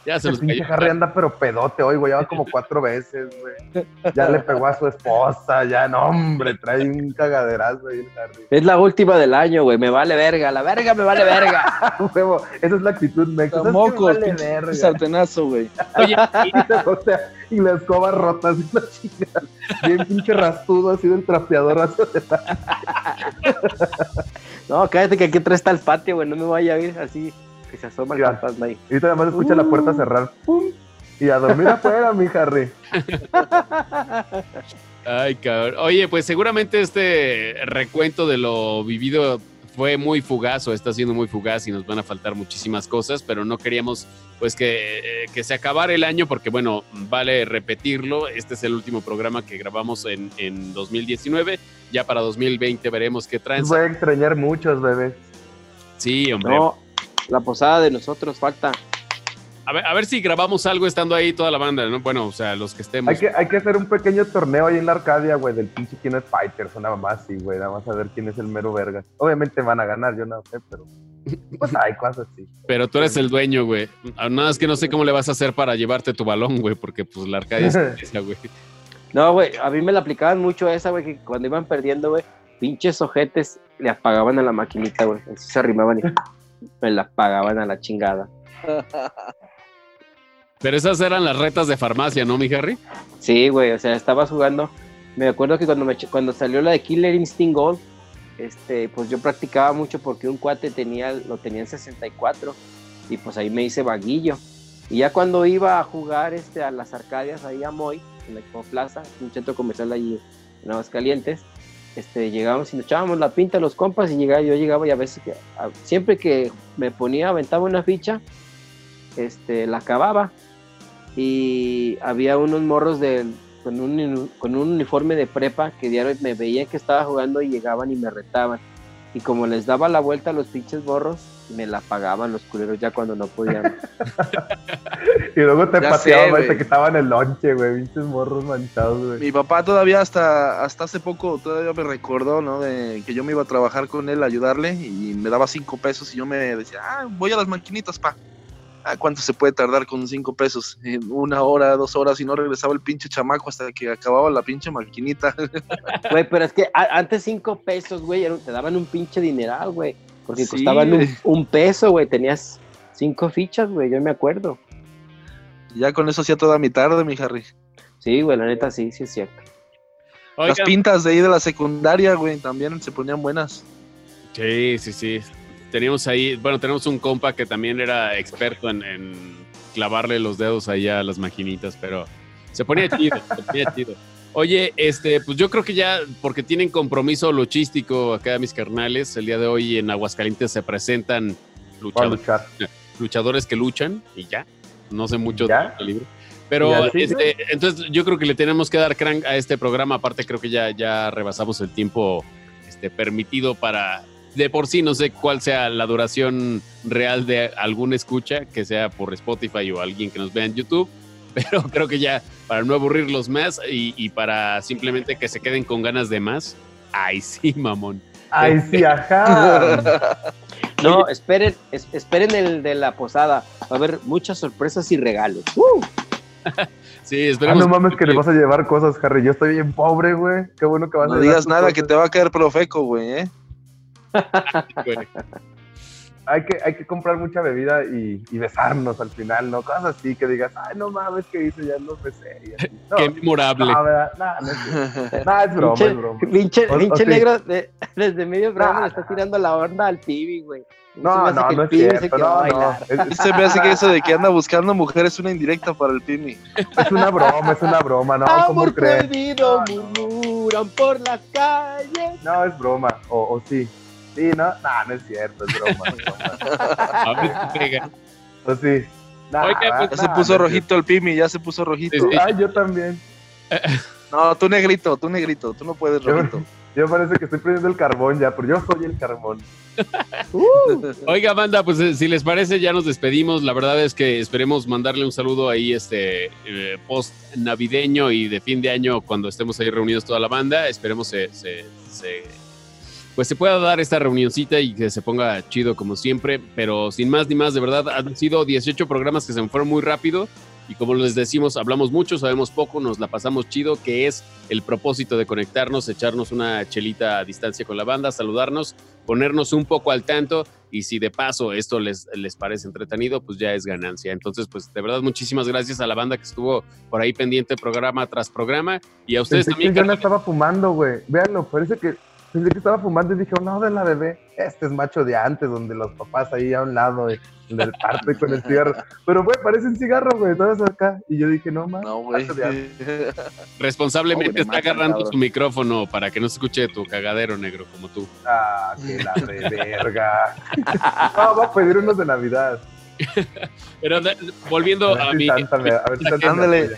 Ya se El los pinche cayó. Harry anda pero pedote hoy, güey. Ya va como cuatro veces, güey. Ya le pegó a su esposa, ya no, hombre, trae un cagaderazo ahí el Harry. Es la última del año, güey. Me vale verga. La verga me vale verga. Huevo, esa es la actitud mexa. ¿Sabes qué me Mocos, vale pinche verga? sartenazo, güey. Oye, O sea, y la escoba rota, así la chingada. Bien pinche rastudo, así del trapeador. No, cállate que aquí atrás está el patio, güey. No me vaya a ir así. Que se asoma el Ya. fantasma ahí. Y además escucha la puerta cerrar. ¡Pum! Y a dormir afuera, mi Harry. Ay, cabrón. Oye, pues seguramente este recuento de lo vivido fue muy fugaz o está siendo muy fugaz y nos van a faltar muchísimas cosas, pero no queríamos pues que, eh, que se acabara el año porque bueno, vale repetirlo, este es el último programa que grabamos en, en 2019, ya para 2020 veremos qué traen. Voy a extrañar muchos, bebés. Sí, hombre. No, la posada de nosotros falta. A ver, a ver si grabamos algo estando ahí toda la banda, ¿no? Bueno, o sea, los que estemos. Hay que, hay que hacer un pequeño torneo ahí en la Arcadia, güey, del pinche King of Fighters, o nada más así, güey. Nada más a ver quién es el mero verga. Obviamente van a ganar, yo no sé, pero. Pues hay cosas así. Pero tú eres el dueño, güey. Ah, Nada es que no sé cómo le vas a hacer para llevarte tu balón, güey, porque pues la Arcadia es esa, güey. No, güey, a mí me la aplicaban mucho esa, güey, que cuando iban perdiendo, güey, pinches ojetes le apagaban a la maquinita, güey. Así se arrimaban y me la apagaban a la chingada. Pero esas eran las retas de farmacia, ¿no, mi Harry? Sí, güey, o sea, estabas jugando. Me acuerdo que cuando, me, cuando salió la de Killer Instinct Gold, este, pues yo practicaba mucho porque un cuate tenía, lo tenía en 64 y pues ahí me hice vaguillo. Y ya cuando iba a jugar este, a las Arcadias, ahí a Moy, en la Expo Plaza, un centro comercial allí en Aguascalientes, este, llegábamos y nos echábamos la pinta los compas y llegaba, yo llegaba y a veces, a- siempre que me ponía, aventaba una ficha, este, la acababa y había unos morros de, con, un, con un uniforme de prepa que diario me veían que estaba jugando y llegaban y me retaban. Y como les daba la vuelta a los pinches morros, me la pagaban los culeros ya cuando no podían. Y luego te Ya pateaban, sé, te quitaban el lonche, güey. Pinches morros manchados, güey. Mi papá todavía hasta, hasta hace poco todavía me recordó, ¿no? De que yo me iba a trabajar con él a ayudarle y me daba cinco pesos y yo me decía, ah, voy a las maquinitas, pa. Ah, ¿cuánto se puede tardar con cinco pesos? En una hora, dos horas y no regresaba el pinche chamaco hasta que acababa la pinche maquinita. Güey, pero es que antes cinco pesos, güey, te daban un pinche dineral, güey. Porque Sí, costaban un, peso, güey. Tenías cinco fichas, güey, yo me acuerdo. ya con eso hacía toda mi tarde, mi Harry. Sí, güey, la neta sí, sí es cierto. Las pintas de ahí de la secundaria, güey, también se ponían buenas. Sí, sí, sí. Teníamos ahí, bueno, tenemos un compa que también era experto en, en clavarle los dedos ahí a las maquinitas, pero se ponía chido, se ponía chido. Oye, este, pues yo creo que ya, porque tienen compromiso luchístico acá mis carnales, el día de hoy en Aguascalientes se presentan luchadores, que luchan y ya. No sé mucho ¿Ya? de libre. Pero este, entonces yo creo que le tenemos que dar crank a este programa. Aparte, creo que ya, ya rebasamos el tiempo este, permitido para. De por sí, no sé cuál sea la duración real de algún escucha, que sea por Spotify o alguien que nos vea en YouTube. Pero creo que ya, para no aburrirlos más y, y para simplemente que se queden con ganas de más. Ay, sí, mamón. Ay, sí, ajá. No, esperen, es- esperen el de la posada. Va a haber muchas sorpresas y regalos. ¡Uh! Sí, Ah, esperemos. no mames que le vas a llevar cosas, Harry. Yo estoy bien pobre, güey. Qué bueno que vas a No digas nada cosas. que te va a caer profeco, güey, ¿eh? Hay que, hay que comprar mucha bebida y, y besarnos al final, ¿no? Cosas así que digas, ay, no mames, que hice? Ya no besé. y así. No, Qué memorable. no, ¿verdad? No, no es. No, es broma, es broma. pinche, sí. negro de- desde medio programa Nah, le está tirando la onda al pibi, güey. No, no, no es cierto. No, no. Se me hace que eso de que anda buscando mujer es una indirecta para el Pimi. es una broma, es una broma, ¿no? ¿Cómo Amor No, no. murmuran por las calles. No, es broma. O, o sí. Sí, no, no, no es cierto, es broma. broma. A ver si pega. O sí. Nah, Oiga, pues, Ya nah, se puso rojito el Pimi, ya se puso rojito. Sí. Ay, yo también. No, tú negrito, tú negrito, tú no puedes Yo- rojito. Yo parece que estoy prendiendo el carbón ya, pero yo soy el carbón. Oiga, banda, pues eh, si les parece, ya nos despedimos. La verdad es que esperemos mandarle un saludo ahí, este eh, post navideño y de fin de año, cuando estemos ahí reunidos toda la banda. Esperemos se, se- se- pues se pueda dar esta reunioncita y que se ponga chido como siempre. Pero sin más ni más, de verdad, han sido 18 programas que se me fueron muy rápido. Y como les decimos, hablamos mucho, sabemos poco, nos la pasamos chido, que es el propósito de conectarnos, echarnos una chelita a distancia con la banda, saludarnos, ponernos un poco al tanto y si de paso esto les, les parece entretenido, pues ya es ganancia. Entonces, pues de verdad, muchísimas gracias a la banda que estuvo por ahí pendiente programa tras programa y a ustedes Pensé que también. yo no estaba fumando, güey. Véanlo, parece que pensé que estaba fumando y dije, no, de la bebé. Este es macho de antes, donde los papás ahí a un lado, eh, del parte con el cigarro. Pero, güey, parece un cigarro, güey, todos acá. Y yo dije, no, güey. antes. Responsablemente No, está agarrando cabrón. su micrófono para que no se escuche tu cagadero negro como tú. Ah, que la de verga. No, va a pedir unos de Navidad. Pero de- volviendo A mi. a ver si Ándale.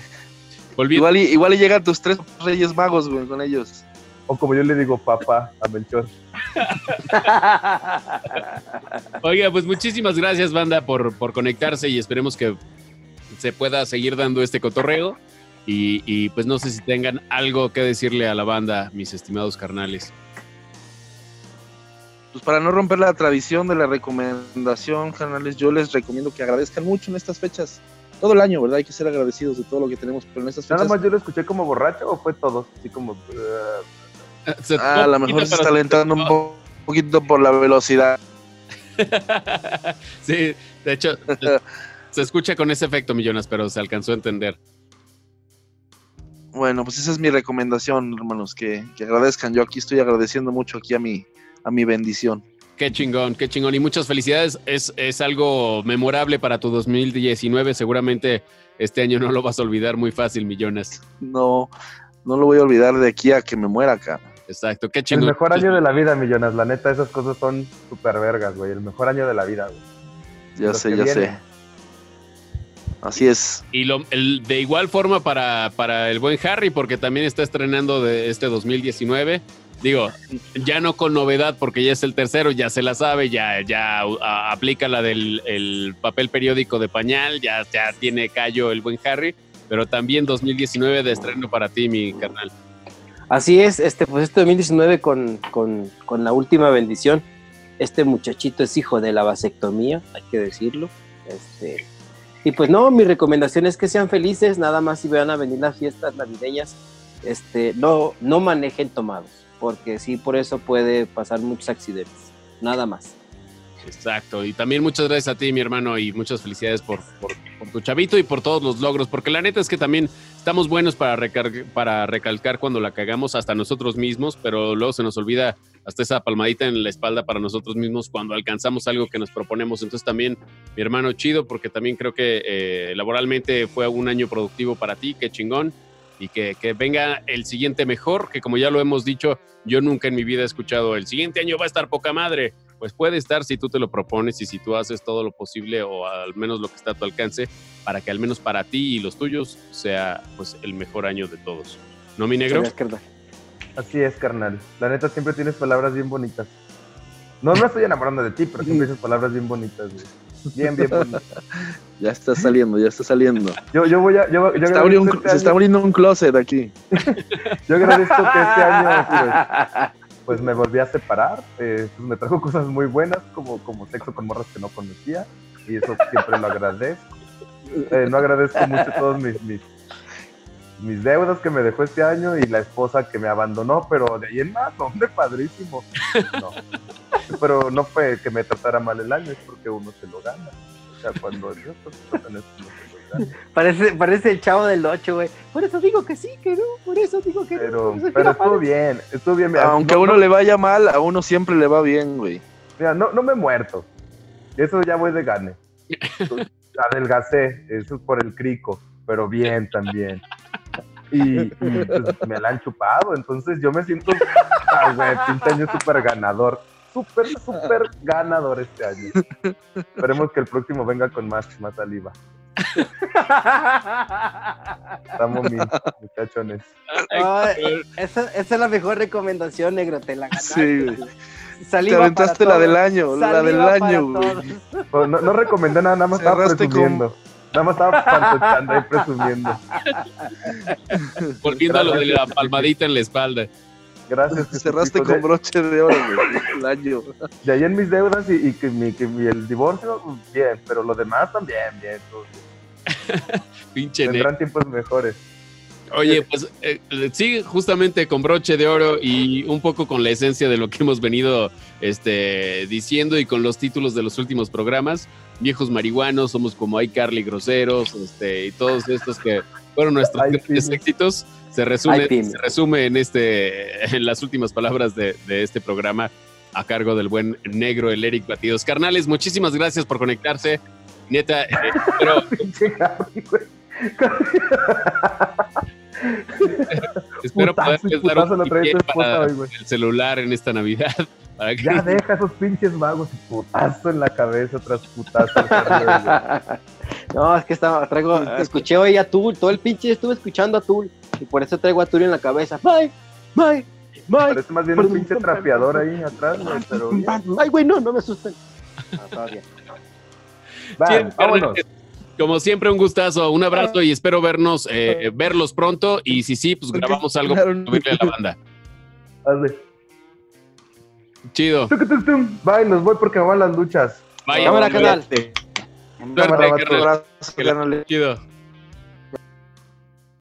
Igual y, igual y llegan tus tres reyes magos, güey, con ellos. O como yo le digo, papá, a Melchor. Oiga, pues muchísimas gracias, banda, por, por conectarse y esperemos que se pueda seguir dando este cotorreo. Y, y, pues no sé si tengan algo que decirle a la banda, mis estimados carnales. Pues para no romper la tradición de la recomendación, carnales, yo les recomiendo que agradezcan mucho en estas fechas. Todo el año, ¿verdad? Hay que ser agradecidos de todo lo que tenemos, pero en estas fechas... ¿Nada más yo lo escuché como borracho o fue todo? Así como... uh, Se- Ah, a lo mejor se está alentando un po- poquito por la velocidad. sí, de hecho, se- escucha con ese efecto, millones, pero se alcanzó a entender. Bueno, pues esa es mi recomendación, hermanos, que, que agradezcan. Yo aquí estoy agradeciendo mucho aquí a mi, a mi bendición. Qué chingón, qué chingón. Y muchas felicidades. Es, es algo memorable para tu 2019. Seguramente este año no lo vas a olvidar muy fácil, millones. No, no lo voy a olvidar de aquí a que me muera acá. Exacto, qué el chingón. mejor año de la vida, millones. La neta, esas cosas son súper vergas, güey. El mejor año de la vida, güey. Ya Los sé, ya vienen. sé. Así es. Y lo, el- de igual forma para, para el buen Harry, porque también está estrenando de este 2019. Digo, ya no con novedad, porque ya es el tercero, ya se la sabe, ya, ya a- aplica la del el papel periódico de pañal, ya, ya tiene callo el buen Harry, pero también 2019 de estreno para ti, mi carnal. Así es, este, pues este 2019 con, con, con la última bendición. Este muchachito es hijo de la vasectomía, hay que decirlo. Este, y pues no, mi recomendación es que sean felices, nada más si van a venir las fiestas navideñas, este, no, no manejen tomados, porque sí, por eso puede pasar muchos accidentes, nada más. Exacto, y también muchas gracias a ti, mi hermano, y muchas felicidades por, por, por tu chavito y por todos los logros, porque la neta es que también estamos buenos para, para recalcar cuando la cagamos hasta nosotros mismos, pero luego se nos olvida hasta esa palmadita en la espalda para nosotros mismos cuando alcanzamos algo que nos proponemos. Entonces también, mi hermano, chido, porque también creo que eh, laboralmente fue un año productivo para ti, qué chingón, y que, que venga el siguiente mejor, que como ya lo hemos dicho, yo nunca en mi vida he escuchado, el siguiente año va a estar poca madre pues puede estar si tú te lo propones y si tú haces todo lo posible o al menos lo que está a tu alcance para que al menos para ti y los tuyos sea pues el mejor año de todos. ¿No, mi negro? Así es, carnal. La neta, siempre tienes palabras bien bonitas. No, no estoy enamorando de ti, pero siempre dices palabras bien bonitas, güey. Bien, bien bonitas. Ya está saliendo, ya está saliendo. Yo, yo voy a. Yo, yo Se está, un, este se está abriendo un closet aquí. Yo agradezco que este año pues, pues, me volví a separar. eh, pues, me trajo cosas muy buenas, como, como sexo con morras que no conocía. Y eso siempre lo agradezco. Eh, no agradezco mucho todos mis, mis, deudas que me dejó este año y la esposa que me abandonó, pero de ahí en más, hombre, padrísimo. No. Pero no fue que me tratara mal el año, es porque uno se lo gana. O sea, cuando Dios pues, tratan esto, Parece, parece el chavo del 8, güey. Por eso digo que sí, que no, por eso digo que Pero, no. pero quiero estuvo bien, estuvo bien. Aunque no- a uno no- le vaya mal, a uno siempre le va bien, güey. Mira, no, no me he muerto. Eso ya voy de gane. Adelgacé, eso es por el crico, pero bien también. Y, y, pues, me la han chupado, entonces yo me siento, ah, güey, pinche año súper ganador. Súper, súper ganador este año. Esperemos que el próximo venga con más, más saliva. Estamos mis muchachones. Ay, esa, esa es la mejor recomendación, negro. Te la ganaste. Sí, güey. Te Saliva aventaste la del año, la del Saliva año, güey. Pues, no, no recomendé nada, nada más estaba Cerraste con- presumiendo. Nada más estaba pantochando ahí presumiendo. Volviendo a lo de la palmadita en la espalda. Gracias. Cerraste Jesucristo. con broche de oro, güey. El año. De ahí en mis deudas y, y que, mi, que mi- el divorcio, bien, pero lo demás también, bien. todo bien. Pinche negro. Tendrán tiempos mejores. Oye, pues eh, sí, justamente con broche de oro y un poco con la esencia de lo que hemos venido este, diciendo y con los títulos de los últimos programas. Viejos marihuanos, somos como iCarly groseros, este, y todos estos que fueron nuestros grandes éxitos. Se resume, se resume en este, en las últimas palabras de, de este programa a cargo del buen negro, el Eric Batidos. Carnales, muchísimas gracias por conectarse. Neta, eh, güey. espero poderles dar un lo trae tu ticket esposa para hoy, güey. el celular en esta Navidad. Para que Ya deja esos pinches vagos y putazo en la cabeza tras putazo. No, es que estaba, traigo, escuché hoy a Tool, todo el pinche estuve escuchando a Tool y por eso traigo a Tool en la cabeza. Bye, bye, bye. Parece más bien un pinche trapeador ahí atrás, pero. Ay, güey, no, no me asusten. No, todo bien. Va, Sí, vámonos. carnales, Como siempre, un gustazo, un abrazo y espero vernos, eh, verlos pronto. Y si sí, pues grabamos algo para subirle a la banda. Hazle. Chido. Bye, nos voy porque me van las luchas. Vaya, Cámara, suerte, canal. Abrazo, carnal. Chido.